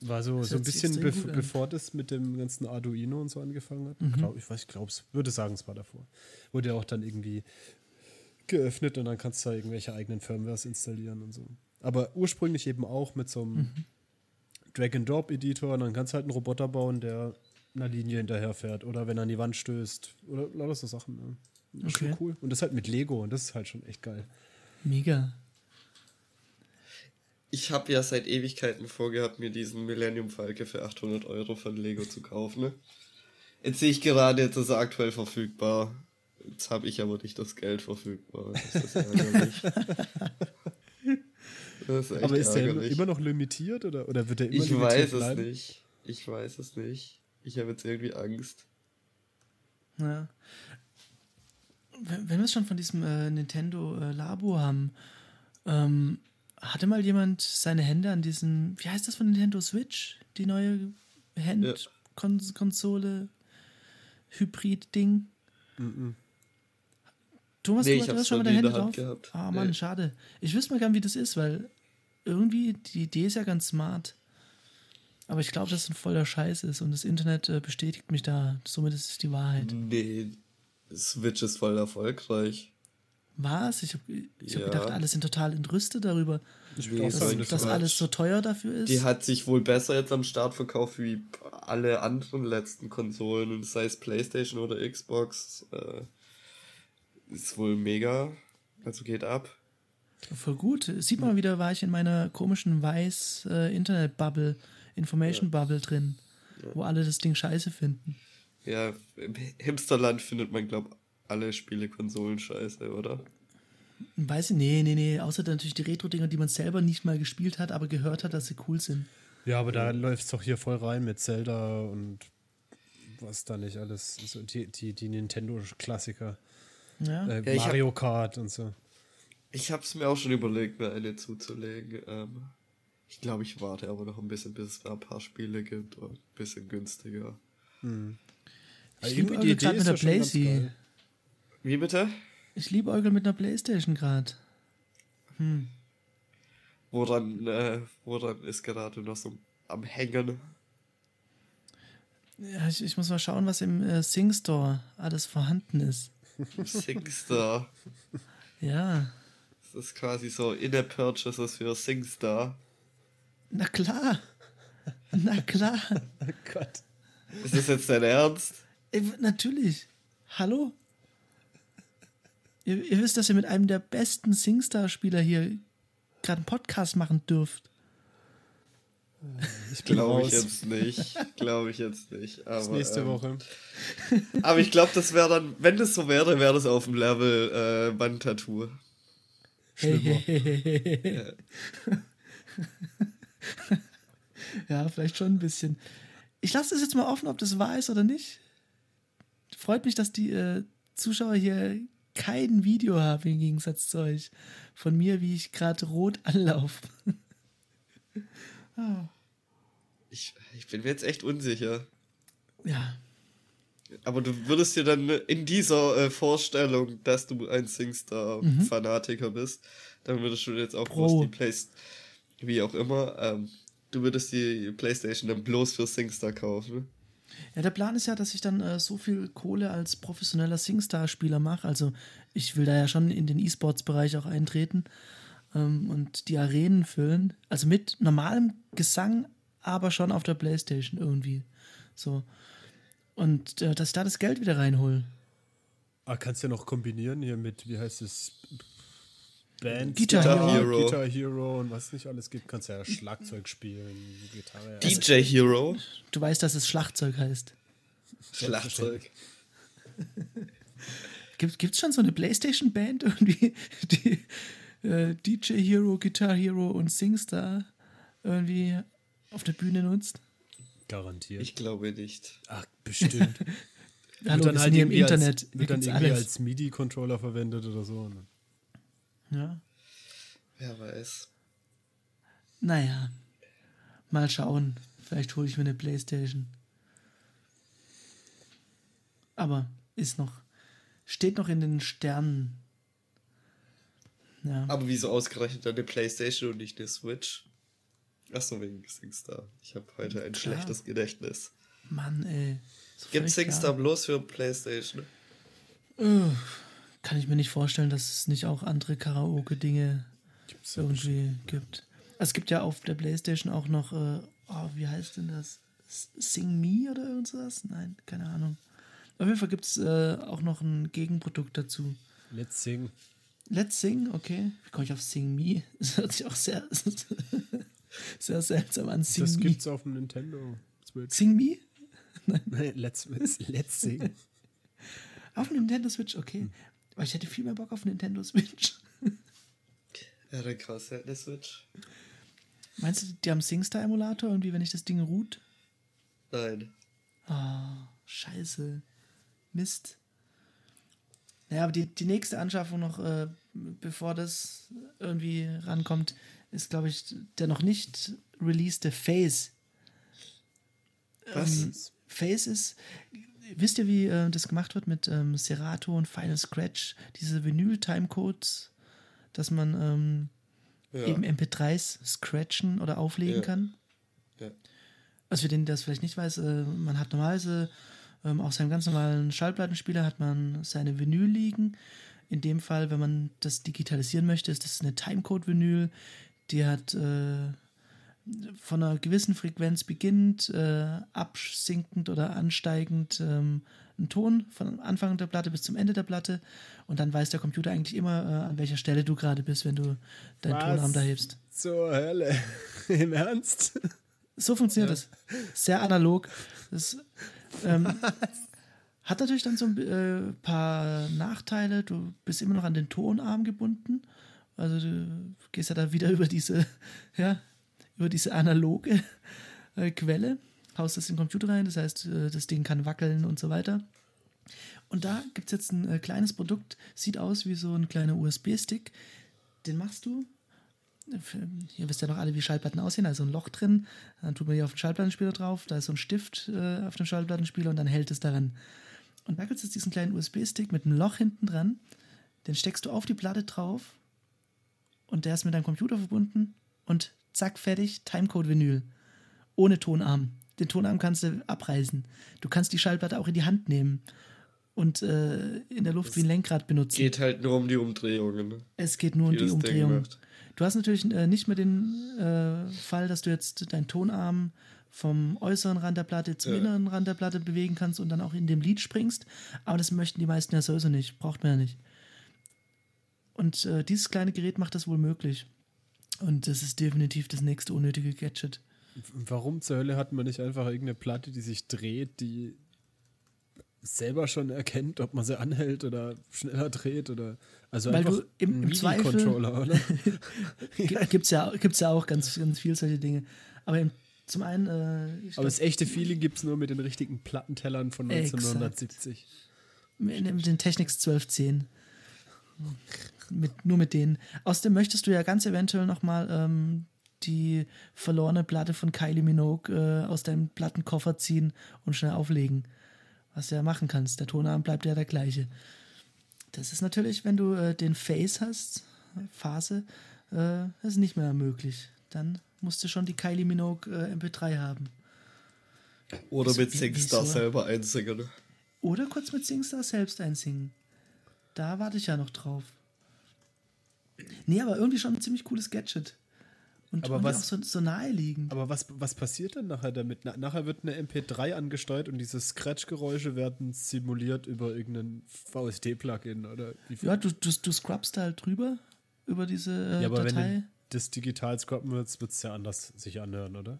War so, Das so ein bisschen, bev bevor das mit dem ganzen Arduino und so angefangen hat. Glaub, ich weiß, ich glaube, es würde sagen, es war davor. Wurde ja auch dann irgendwie geöffnet und dann kannst du da irgendwelche eigenen Firmwares installieren und so. Aber ursprünglich eben auch mit so einem Mhm. Drag-and-Drop-Editor und dann kannst du halt einen Roboter bauen, der einer Linie hinterherfährt oder wenn er an die Wand stößt oder lauter so Sachen. Ne? Okay. schon cool. Und das halt mit Lego und das ist halt schon echt geil. Mega. Ich habe ja seit Ewigkeiten vorgehabt, mir diesen Millennium Falke für 800 Euro von Lego zu kaufen. Ne? Jetzt sehe ich gerade, jetzt ist er aktuell verfügbar. Jetzt habe ich aber nicht das Geld verfügbar. Das ist ärgerlich. Das ist echt Aber ist der immer, ärgerlich. immer noch limitiert oder, oder wird der immer Ich limitiert weiß es bleiben? nicht. Ich weiß es nicht. Ich habe jetzt irgendwie Angst. Ja. Wenn, wenn wir es schon von diesem äh, Nintendo äh, Labo haben, ähm, hatte mal jemand seine Hände an diesem, wie heißt das von Nintendo Switch? Die neue Handkonsole, Hybrid-Ding? Thomas, Nee, du hast schon mal deine in Hände drauf? Gehabt. Ah, Mann, Nee. schade. Ich wüsste mal gern, wie das ist, weil irgendwie die Idee ist ja ganz smart. Aber ich glaube, dass es ein voller Scheiß ist und das Internet äh, bestätigt mich da. Somit ist es die Wahrheit. Nee, Switch ist voll erfolgreich. Was? Ich habe ich hab Ja. gedacht, alle sind total entrüstet darüber, Nee, dass, das dass alles so teuer dafür ist. Die hat sich wohl besser jetzt am Start verkauft wie alle anderen letzten Konsolen, sei es PlayStation oder Xbox. Äh, ist wohl mega. Also geht ab. Voll gut. Sieht man wieder, war ich in meiner komischen weiß äh, Internet-Bubble, Information-Bubble drin, wo alle das Ding scheiße finden. Ja, im Hipsterland findet man, glaub alle Spiele Konsolen scheiße, oder? Weiß ich, nee, nee, nee. Außer natürlich die Retro-Dinger, die man selber nicht mal gespielt hat, aber gehört hat, dass sie cool sind. Ja, aber da läuft es doch hier voll rein mit Zelda und was da nicht alles. So die, die, die Nintendo-Klassiker. Ja. Äh, Ja, ich hab- Mario Kart und so. Ich hab's mir auch schon überlegt, mir eine zuzulegen. Ähm, ich glaube, ich warte aber noch ein bisschen, bis es ein paar Spiele gibt und ein bisschen günstiger. Ich liebe Eugel gerade mit der Blazy. Wie bitte? Ich liebe Eugel mit einer Playstation gerade. Woran, äh, woran ist gerade noch so am Hängen? Ja, ich, ich muss mal schauen, was im äh, Sing Store alles vorhanden ist. SingStar. Ja, Das ist quasi so In-App-Purchases für SingStar. na klar. Na klar. Oh Gott. Ist das jetzt dein Ernst? Ey, w- natürlich. Hallo? Ihr, ihr wisst, dass ihr mit einem der besten SingStar-Spieler hier gerade einen Podcast machen dürft. Ich bin Glaube ich jetzt nicht. Glaube ich jetzt nicht. Aber, Bis nächste ähm, Woche. Aber ich glaube, das wäre dann, wenn das so wäre, wäre das auf dem Level äh, Bandtattoo. Schlimmer. ja, vielleicht schon ein bisschen. Ich lasse es jetzt mal offen, ob das wahr ist oder nicht. Freut mich, dass die äh, Zuschauer hier kein Video haben im Gegensatz zu euch. Von mir, wie ich gerade rot anlaufe. Ich, ich bin mir jetzt echt unsicher. Ja, Aber du würdest dir dann in dieser äh, Vorstellung, dass du ein SingStar-Fanatiker bist, dann würdest du jetzt auch bloß die Playstation, wie auch immer, ähm, du würdest die Playstation dann bloß für SingStar kaufen. Ja, der Plan ist ja, dass ich dann äh, so viel Kohle als professioneller SingStar-Spieler mache. Also ich will da ja schon in den E-Sports-Bereich auch eintreten ähm, und die Arenen füllen. Also mit normalem Gesang, aber schon auf der Playstation irgendwie. So. Und äh, dass ich da das Geld wieder reinhole. Ah, kannst du ja noch kombinieren hier mit, wie heißt es? Band, Guitar Star, Hero. Guitar Hero und was es nicht alles gibt. Kannst ja Schlagzeug spielen, Gitarre. DJ Hero. Du weißt, dass es Schlagzeug heißt. Schlagzeug. Gibt es schon so eine Playstation-Band irgendwie, die äh, DJ Hero, Guitar Hero und SingStar irgendwie auf der Bühne nutzt? Garantiert. Ich glaube nicht. Ach, bestimmt. Hallo, im halt irgendwie Internet. Als, wird dann gibt's irgendwie alles. als MIDI-Controller verwendet oder so. ne? Ja. Wer weiß. Naja, mal schauen. Vielleicht hole ich mir eine Playstation. Aber ist noch, steht noch in den Sternen. Ja, Aber wieso ausgerechnet eine Playstation und nicht eine Switch? Achso, wegen SingStar. Ich habe heute ein Klar. schlechtes Gedächtnis. Mann, ey. Gibt SingStar bloß für Playstation? Äh, Kann ich mir nicht vorstellen, dass es nicht auch andere Karaoke-Dinge irgendwie gibt. Es gibt ja auf der Playstation auch noch, äh, oh, wie heißt denn das? Sing Me oder irgendwas? Nein, keine Ahnung. Auf jeden Fall gibt es äh, auch noch ein Gegenprodukt dazu. Let's Sing. Let's Sing, okay. Wie komme ich auf Sing Me? Das hört sich auch sehr, sehr seltsam an. Sing das Me. gibt's auf dem Nintendo Switch. Sing Me? Nee, Let's, Let's Sing. Auf dem Nintendo Switch, okay. Aber ich hätte viel mehr Bock auf Nintendo Switch. Ja, dann krass, halt eine Switch. Meinst du, die haben SingStar-Emulator irgendwie, wenn ich das Ding root? Nein. Ah, scheiße. Mist. Naja, aber die, die nächste Anschaffung noch, äh, bevor das irgendwie rankommt, ist, glaube ich, der noch nicht releaste Phase. Was? Ähm, Phase ist, wisst ihr, wie äh, das gemacht wird mit ähm, Serato und Final Scratch? Diese Vinyl-Timecodes, dass man ähm, Ja. eben MP3s scratchen oder auflegen Ja. kann. Ja. Also für den, der das vielleicht nicht weiß, äh, man hat normalerweise ähm, auf seinem ganz normalen Schallplattenspieler hat man seine Vinyl liegen. In dem Fall, wenn man das digitalisieren möchte, ist das eine Timecode-Vinyl. Die hat äh, von einer gewissen Frequenz beginnend, äh, absinkend oder ansteigend ähm, einen Ton von Anfang der Platte bis zum Ende der Platte. Und dann weiß der Computer eigentlich immer, äh, an welcher Stelle du gerade bist, wenn du deinen Was? Tonarm da hebst. Zur Hölle. Im Ernst? So funktioniert das. Sehr analog. Das ähm, Hat natürlich dann so ein äh, paar Nachteile. Du bist immer noch an den Tonarm gebunden. Also du gehst ja da wieder über diese, ja, über diese analoge äh, Quelle, haust das in den Computer rein, das heißt, äh, das Ding kann wackeln und so weiter. Und da gibt es jetzt ein äh, kleines Produkt, sieht aus wie so ein kleiner USB-Stick. Den machst du. Ihr wisst ja noch alle, wie Schallplatten aussehen. Also ein Loch drin, dann tut man hier auf den Schallplattenspieler drauf, da ist so ein Stift äh, auf dem Schallplattenspieler und dann hält es daran. Und da gibt es jetzt diesen kleinen USB-Stick mit einem Loch hinten dran. Den steckst du auf die Platte drauf und der ist mit deinem Computer verbunden und zack, fertig, Timecode-Vinyl. Ohne Tonarm. Den Tonarm kannst du abreißen. Du kannst die Schallplatte auch in die Hand nehmen und äh, in der Luft das wie ein Lenkrad benutzen. Geht halt nur um die Umdrehungen. Ne? Es geht nur um die, die Umdrehungen. Du hast natürlich äh, nicht mehr den äh, Fall, dass du jetzt deinen Tonarm vom äußeren Rand der Platte zum ja. inneren Rand der Platte bewegen kannst und dann auch in dem Lied springst. Aber das möchten die meisten ja sowieso nicht. Braucht man ja nicht. Und äh, dieses kleine Gerät macht das wohl möglich. Und das ist definitiv das nächste unnötige Gadget. Warum zur Hölle hat man nicht einfach irgendeine Platte, die sich dreht, die selber schon erkennt, ob man sie anhält oder schneller dreht oder also Weil einfach du im, im Controller, oder? gibt's ja gibt's ja auch ganz ganz viel solche Dinge, aber im, zum einen äh, Aber das echte Feeling gibt es nur mit den richtigen Plattentellern von 1970. Mit, mit den Technics 1210. Mit, nur mit denen. Außerdem möchtest du ja ganz eventuell nochmal ähm, die verlorene Platte von Kylie Minogue äh, aus deinem Plattenkoffer ziehen und schnell auflegen was du ja machen kannst. Der Tonarm bleibt ja der gleiche. Das ist natürlich, wenn du äh, den Face hast, Phase, äh, ist nicht mehr möglich. Dann musst du schon die Kylie Minogue äh, MP3 haben. Oder mit SingStar so? selber einsingen. Oder kurz mit SingStar selbst einsingen. Da warte ich ja noch drauf. Nee, aber irgendwie schon ein ziemlich cooles Gadget. Und aber was, auch so, so naheliegend. Aber was, was passiert denn nachher damit? Na, nachher wird eine MP3 angesteuert und diese Scratch-Geräusche werden simuliert über irgendein VST-Plugin, oder? ja, du, du, du scrubbst da halt drüber über diese äh, ja, aber Datei. Wenn du das digital scrubben willst, wird es ja anders sich anhören, oder?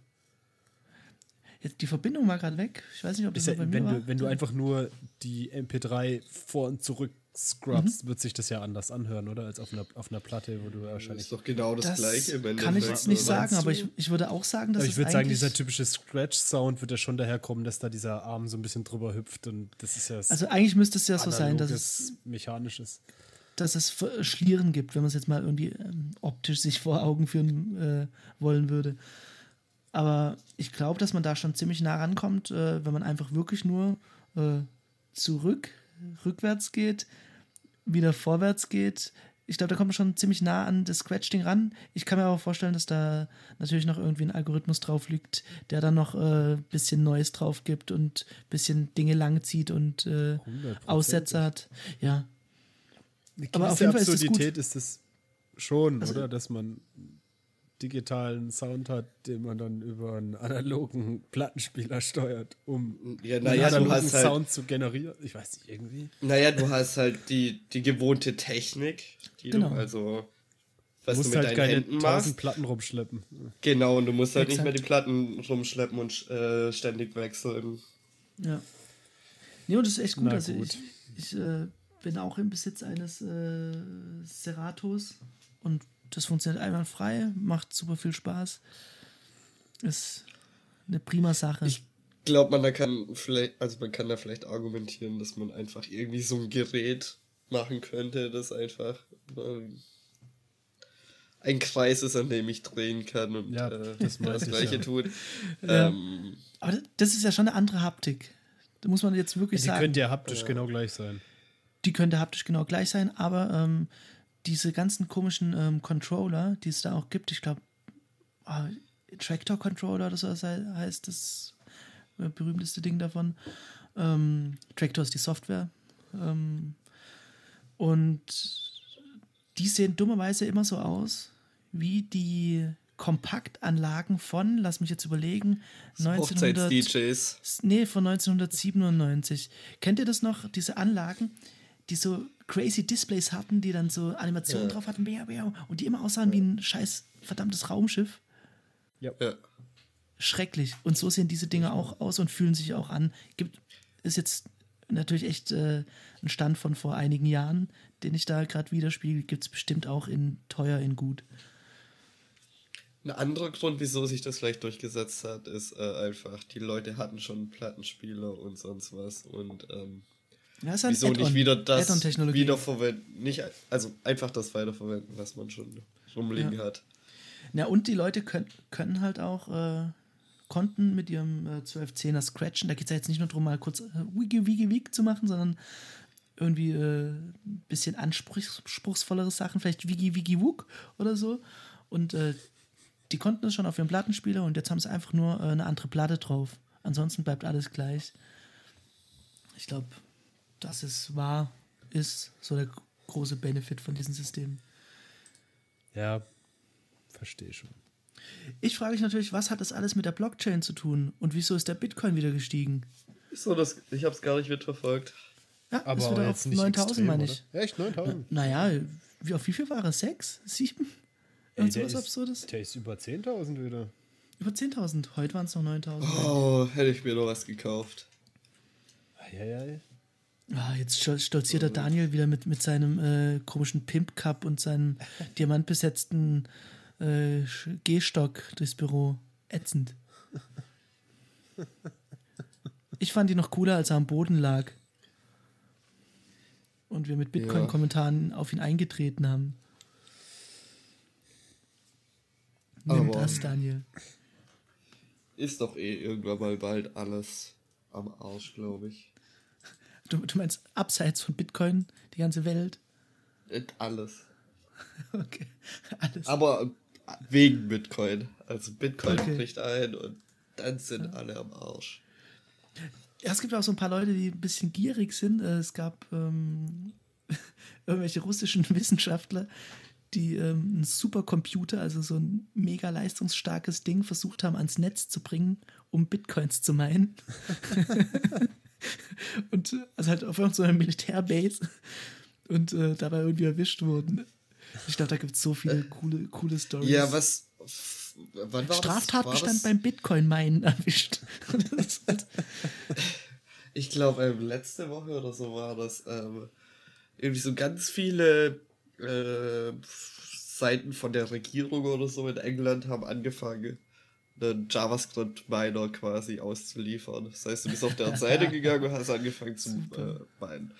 Jetzt, die Verbindung war gerade weg. Ich weiß nicht, ob das ja, bei mir wenn war. Du, wenn du einfach nur die MP3 vor und zurück Scrubs mhm. wird sich das ja anders anhören, oder? Als auf einer, auf einer Platte, wo du wahrscheinlich. Das ist doch genau das, das Gleiche. Wenn kann ich jetzt nicht sagen, aber ich, ich würde auch sagen, dass. Aber ich würde sagen, dieser typische Scratch-Sound wird ja schon daherkommen, dass da dieser Arm so ein bisschen drüber hüpft und das ist ja. Also eigentlich müsste es ja so sein, dass es. mechanisch ist. Dass es Schlieren gibt, wenn man es jetzt mal irgendwie ähm, optisch sich vor Augen führen äh, wollen würde. Aber ich glaube, dass man da schon ziemlich nah rankommt, äh, wenn man einfach wirklich nur äh, zurück, rückwärts geht wieder vorwärts geht. Ich glaube, da kommt man schon ziemlich nah an das Scratch-Ding ran. Ich kann mir aber vorstellen, dass da natürlich noch irgendwie ein Algorithmus drauf liegt, der dann noch ein äh, bisschen Neues drauf gibt und ein bisschen Dinge langzieht und äh, Aussätze hat. Ja. Eine aber auf jeden Fall Absurdität ist es schon, also, oder? Dass man digitalen Sound hat, den man dann über einen analogen Plattenspieler steuert, um ja, naja, einen analogen halt, Sound zu generieren. Ich weiß nicht, irgendwie. Naja, du hast halt die, die gewohnte Technik, die genau. du also was du, musst du mit halt deinen Händen machst. Platten rumschleppen. Genau, und du musst halt Exakt. nicht mehr die Platten rumschleppen und äh, ständig wechseln. Ja. Nee, und das ist echt gut. Na also gut. ich, ich äh, bin auch im Besitz eines äh, Seratos und das funktioniert einwandfrei, macht super viel Spaß. Ist eine prima Sache. Ich glaube, man da kann vielleicht, also man kann da vielleicht argumentieren, dass man einfach irgendwie so ein Gerät machen könnte, das einfach ähm, ein Kreis ist, an dem ich drehen kann und ja, äh, das, das Gleiche ja. tut. Ja. Ähm, Aber das ist ja schon eine andere Haptik. Da muss man jetzt wirklich die sagen. Die könnte ja haptisch genau gleich sein. Die könnte haptisch genau gleich sein, aber ähm, diese ganzen komischen ähm, Controller, die es da auch gibt, ich glaube, ah, Tractor Controller oder so heißt das äh, berühmteste Ding davon. Ähm, Tractor ist die Software. Ähm, und die sehen dummerweise immer so aus wie die Kompaktanlagen von, lass mich jetzt überlegen, 1900, DJs. Nee, von 1997. Kennt ihr das noch, diese Anlagen? die so crazy Displays hatten, die dann so Animationen ja. drauf hatten, und die immer aussahen wie ein scheiß verdammtes Raumschiff. Ja. Schrecklich. Und so sehen diese Dinge auch aus und fühlen sich auch an. Gibt, ist jetzt natürlich echt äh, ein Stand von vor einigen Jahren, den ich da gerade widerspiegel. Gibt es bestimmt auch in teuer, in gut. Ein anderer Grund, wieso sich das vielleicht durchgesetzt hat, ist äh, einfach, die Leute hatten schon Plattenspieler und sonst was und ähm, Ja, ist ein wieso nicht wieder das wiederverwenden, nicht, also einfach das weiterverwenden, was man schon rumliegen Ja. hat. Ja, und die Leute können, können halt auch äh, Konten mit ihrem äh, 1210er scratchen. Da geht es ja jetzt nicht nur darum, mal kurz äh, Wiggy Wiggy Wig zu machen, sondern irgendwie äh, ein bisschen anspruchsvollere Sachen, vielleicht Wiggy Wiggy Wug oder so. Und äh, die konnten das schon auf ihrem Plattenspieler und jetzt haben sie einfach nur äh, eine andere Platte drauf. Ansonsten bleibt alles gleich. Ich glaube, das ist wahr, ist so der große Benefit von diesem System. Ja, verstehe schon. Ich frage mich natürlich, was hat das alles mit der Blockchain zu tun und wieso ist der Bitcoin wieder gestiegen? So, das, ich habe es gar nicht mitverfolgt. Ja, Aber ist wieder jetzt auf nicht 9000, extrem, meine oder? ich. Echt, 9000? Naja, wie, auf wie viel war es? Sechs? Sieben? Ey, Irgend der sowas Absurdes? Der ist über 10.000 wieder. Über 10.000. Heute waren es noch 9.000. Oh, hätte ich mir noch was gekauft. Eieiei. Ah, jetzt stol- stolziert der Daniel wieder mit, mit seinem äh, komischen Pimp-Cup und seinem diamantbesetzten äh, Gehstock durchs Büro. Ätzend. Ich fand ihn noch cooler, als er am Boden lag. Und wir mit Bitcoin-Kommentaren auf ihn eingetreten haben. Nimm Aber- das, Daniel. Ist doch eh irgendwann mal bald alles am Arsch, glaube ich. Du, du meinst abseits von Bitcoin, die ganze Welt? Nicht alles. Okay, alles. Aber wegen Bitcoin. Also Bitcoin Okay. bricht ein und dann sind alle am Arsch. Ja, es gibt auch so ein paar Leute, die ein bisschen gierig sind. Äh, Es gab ähm, irgendwelche russischen Wissenschaftler, die ähm, einen Supercomputer, also so ein mega leistungsstarkes Ding, versucht haben, ans Netz zu bringen, um Bitcoins zu meinen. und äh, also halt auf irgendeiner Militärbase und äh, dabei irgendwie erwischt wurden. Ich glaube, da gibt es so viele coole, coole Stories. Ja, was. Wann war Straftatbestand das? Beim Bitcoin-Meinen erwischt. halt, Ich glaube, ähm, letzte Woche oder so war das. Ähm, irgendwie so ganz viele äh, Seiten von der Regierung oder so in England haben angefangen, einen JavaScript-Miner quasi auszuliefern. Das heißt, du bist auf der Seite gegangen und hast angefangen zu äh, minen.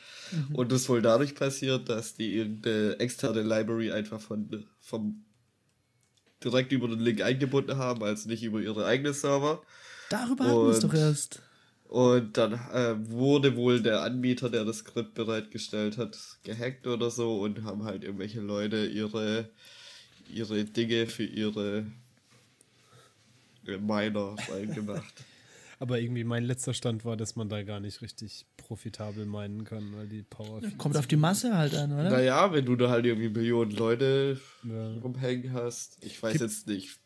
Und das ist wohl dadurch passiert, dass die irgendeine externe Library einfach von, vom direkt über den Link eingebunden haben, also nicht über ihre eigenen Server. darüber hatten wir es Und- doch erst. Und dann äh, wurde wohl der Anbieter, der das Skript bereitgestellt hat, gehackt oder so und haben halt irgendwelche Leute ihre, ihre Dinge für ihre Miner reingemacht. Aber irgendwie mein letzter Stand war, dass man da gar nicht richtig profitabel meinen kann, weil die Power. Kommt auf die Masse halt an, oder? naja, wenn du da halt irgendwie Millionen Leute Ja. rumhängen hast. Ich weiß Gibt- jetzt nicht,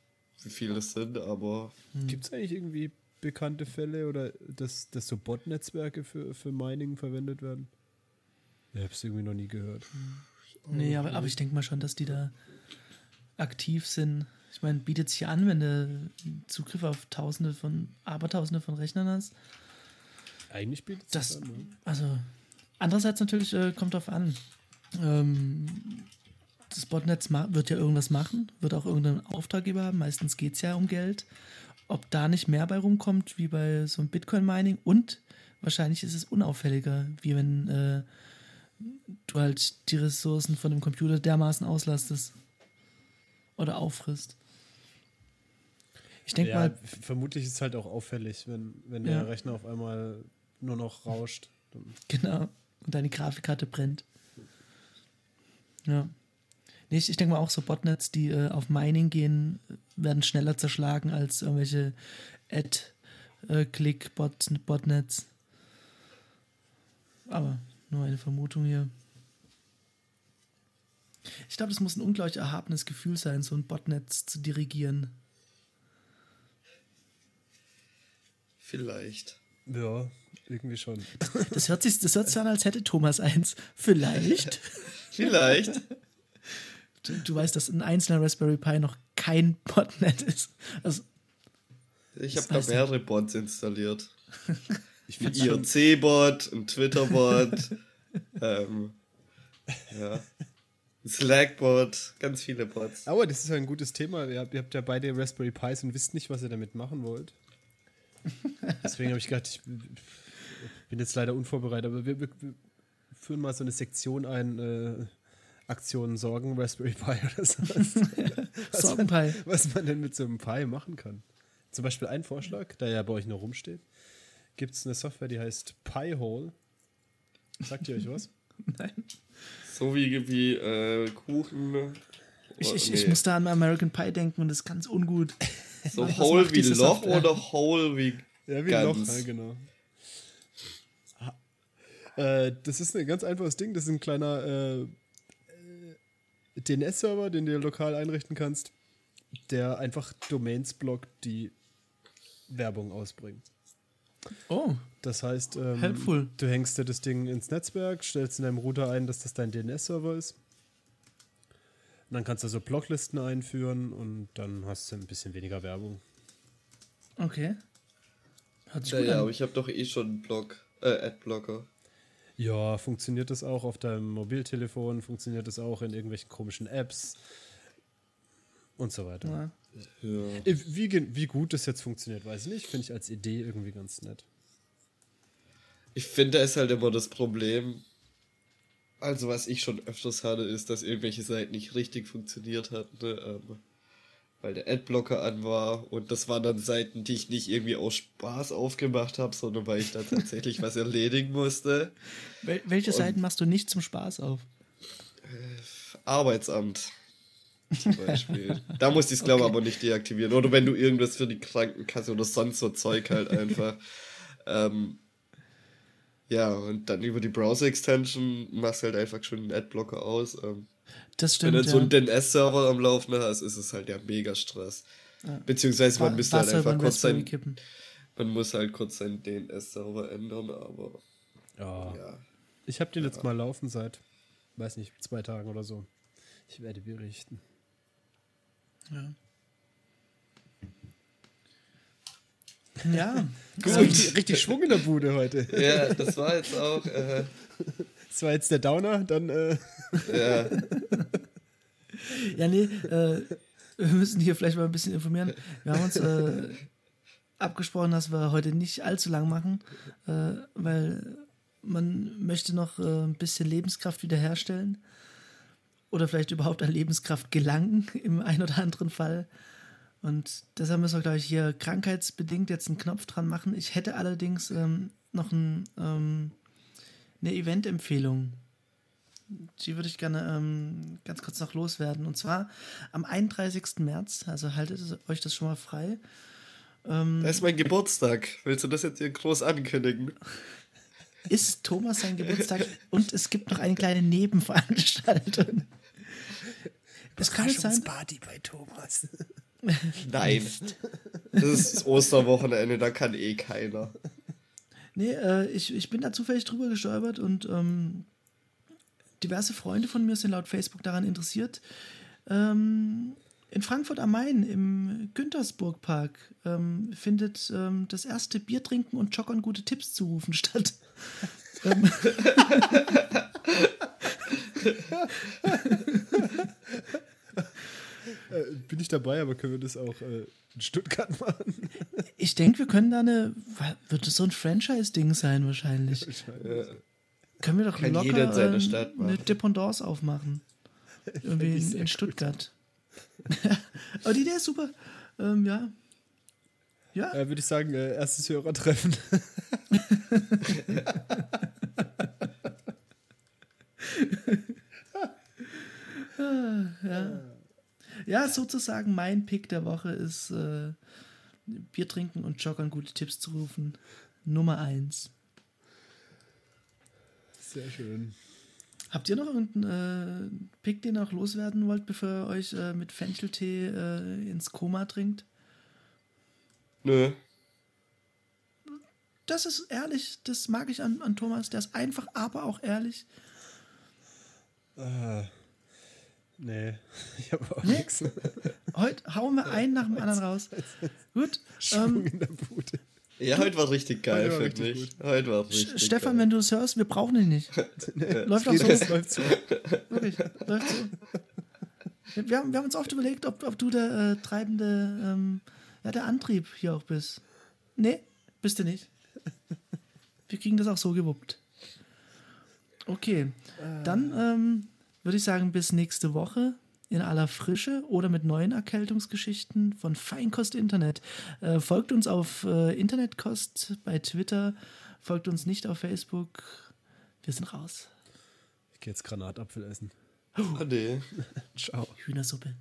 wie viele es sind, aber Gibt es eigentlich irgendwie bekannte Fälle oder dass, dass so Bot-Netzwerke für, für Mining verwendet werden? Ich habe es irgendwie noch nie gehört. Nee, aber, aber ich denke mal schon, dass die da aktiv sind. Ich meine, bietet sich an, wenn du Zugriff auf Tausende von, Abertausende von Rechnern hast. Eigentlich bietet es Das, an. Ne? also, andererseits natürlich äh, kommt drauf an. Ähm, das Botnetz wird ja irgendwas machen, wird auch irgendeinen Auftraggeber haben. Meistens geht es ja um Geld. Ob da nicht mehr bei rumkommt, wie bei so einem Bitcoin-Mining und wahrscheinlich ist es unauffälliger, wie wenn äh, du halt die Ressourcen von dem Computer dermaßen auslastest oder auffrisst. Ich denke Ja, mal, vermutlich ist es halt auch auffällig, wenn, wenn Ja. der Rechner auf einmal nur noch rauscht. Genau. Und deine Grafikkarte brennt. Ja. Nee, ich, ich denke mal auch so Botnets, die äh, auf Mining gehen, werden schneller zerschlagen als irgendwelche Ad-Click-Botnets. Aber nur eine Vermutung hier. Ich glaube, das muss ein unglaublich erhabenes Gefühl sein, so ein Botnetz zu dirigieren. Vielleicht. Ja, irgendwie schon. Das hört sich, das hört sich an, als hätte Thomas eins. Vielleicht. Vielleicht. Du, du weißt, dass ein einzelner Raspberry Pi noch kein Botnet ist. Also, Ich habe da mehrere Bots installiert. ich Ein IRC-Bot, ein Twitter-Bot, ähm, ja, ein Slack-Bot, ganz viele Bots. aber das ist ja ein gutes Thema. Ihr habt, ihr habt ja beide Raspberry Pis und wisst nicht, was ihr damit machen wollt. Deswegen habe ich gedacht, ich bin jetzt leider unvorbereitet, aber wir, wir, wir führen mal so eine Sektion ein, äh, Aktionen Sorgen, Raspberry Pi oder sowas. was, man, was man denn mit so einem Pi machen kann. Zum Beispiel ein Vorschlag, der ja bei euch noch rumsteht. Gibt es eine Software, die heißt Pi-Hole. Sagt ihr euch was? Nein. So wie, wie äh, Kuchen. Ich, ich, nee. ich muss da an American Pie denken und das ist ganz ungut. So Was Hole wie Loch Software? oder Hole wie Ja, wie ein Loch, Ganz. ja, genau. Äh, das ist ein ganz einfaches Ding. Das ist ein kleiner äh, äh, DNS-Server, den du lokal einrichten kannst, der einfach Domains blockt, die Werbung ausbringen. Oh, Das heißt, ähm, Helpful. du hängst dir das Ding ins Netzwerk, stellst in deinem Router ein, dass das dein DNS-Server ist. Und dann kannst du so Blocklisten einführen und dann hast du ein bisschen weniger Werbung. okay. Hört sich Ja, gut ja, an. aber ich habe doch eh schon einen Block, äh, Adblocker. Ja, funktioniert das auch auf deinem Mobiltelefon, funktioniert das auch in irgendwelchen komischen Apps und so weiter. Ja. Ja. Äh, Wie, wie gut das jetzt funktioniert, weiß ich nicht. Finde ich als Idee irgendwie ganz nett. Ich finde, da ist halt immer das Problem. Also, was ich schon öfters hatte, ist, dass irgendwelche Seiten nicht richtig funktioniert hatten, ne? ähm, weil der Adblocker an war. Und das waren dann Seiten, die ich nicht irgendwie aus Spaß aufgemacht habe, sondern weil ich da tatsächlich was erledigen musste. Wel welche Seiten machst du nicht zum Spaß auf? Arbeitsamt. Zum Beispiel. da musste ich es, glaube ich, Okay. aber nicht deaktivieren. Oder wenn du irgendwas für die Krankenkasse oder sonst so Zeug halt einfach. ähm, ja, und dann über die Browser-Extension machst du halt einfach schon den Adblocker aus. Ähm, Das wenn stimmt. du so ja. einen DNS-Server am Laufen hast, ist es halt ja mega Stress. Beziehungsweise man Wa- müsste halt einfach kurz sein, kippen. man muss halt kurz seinen DNS-Server ändern, aber Ja. ja. Ich habe den jetzt mal laufen seit, weiß nicht, zwei Tagen oder so. Ich werde berichten. Ja. Ja, Gut. Richtig, richtig Schwung in der Bude heute. Ja, das war jetzt auch, äh, Das war jetzt der Downer, dann äh, ja, ja, nee, äh, wir müssen hier vielleicht mal ein bisschen informieren. Wir haben uns äh, abgesprochen, dass wir heute nicht allzu lang machen, äh, weil man möchte noch äh, ein bisschen Lebenskraft wiederherstellen oder vielleicht überhaupt an Lebenskraft gelangen im ein oder anderen Fall. Und deshalb müssen wir, glaube ich, hier krankheitsbedingt jetzt einen Knopf dran machen. Ich hätte allerdings ähm, noch ein, ähm, eine Event-Empfehlung. Die würde ich gerne ähm, ganz kurz noch loswerden. Und zwar am 31. März, also haltet euch das schon mal frei. da ist mein Geburtstag. Willst du das jetzt hier groß ankündigen? Ist Thomas sein Geburtstag und es gibt noch eine kleine Nebenveranstaltung. Es kann sein, Party bei Thomas. Nein. Das ist Osterwochenende, da kann eh keiner. Nee, äh, ich, ich bin da zufällig drüber gestolpert und ähm, diverse Freunde von mir sind laut Facebook daran interessiert. Ähm, in Frankfurt am Main im Güntersburg-Park ähm, findet ähm, das erste Bier trinken und Joggern gute Tipps zu rufen statt. Äh, bin ich dabei, aber können wir das auch äh, in Stuttgart machen? ich denke, wir können da eine. Wird das so ein Franchise-Ding sein, wahrscheinlich? Können wir doch Kann locker jeder in seiner ähm, Stadt eine machen. Dependance aufmachen. Irgendwie in, in. Stuttgart. Aber die Idee ist super. Ähm, ja. Ja, Äh, Würde ich sagen, äh, erstes Hörertreffen. ja, sozusagen mein Pick der Woche ist äh, Bier trinken und Joggern gute Tipps zu rufen. Nummer eins. Sehr schön. Habt ihr noch irgendeinen äh, Pick, den ihr noch loswerden wollt, bevor ihr euch äh, mit Fencheltee äh, ins Koma trinkt? Nö. Das ist ehrlich, das mag ich an, an Thomas. Der ist einfach, aber auch ehrlich. Äh, nee, ich habe auch Nee? nichts. Heute hauen wir einen nach dem anderen raus. Gut, Schwung ähm, in der Bude. Ja, heute war richtig geil, finde ich. Heute war richtig Stefan, geil. wenn du es hörst, wir brauchen dich nicht. läuft auch so. läuft so. Wirklich, läuft so. Wir, wir, haben, wir haben uns oft überlegt, ob, ob du der äh, treibende, ähm, ja, der Antrieb hier auch bist. Nee, bist du nicht. Wir kriegen das auch so gewuppt. Okay, dann ähm, würde ich sagen, bis nächste Woche in aller Frische oder mit neuen Erkältungsgeschichten von Feinkost Internet. Äh, folgt uns auf äh, Internetkost bei Twitter, folgt uns nicht auf Facebook. Wir sind raus. Ich gehe jetzt Granatapfel essen. Oh, nee. Ciao. Hühnersuppe.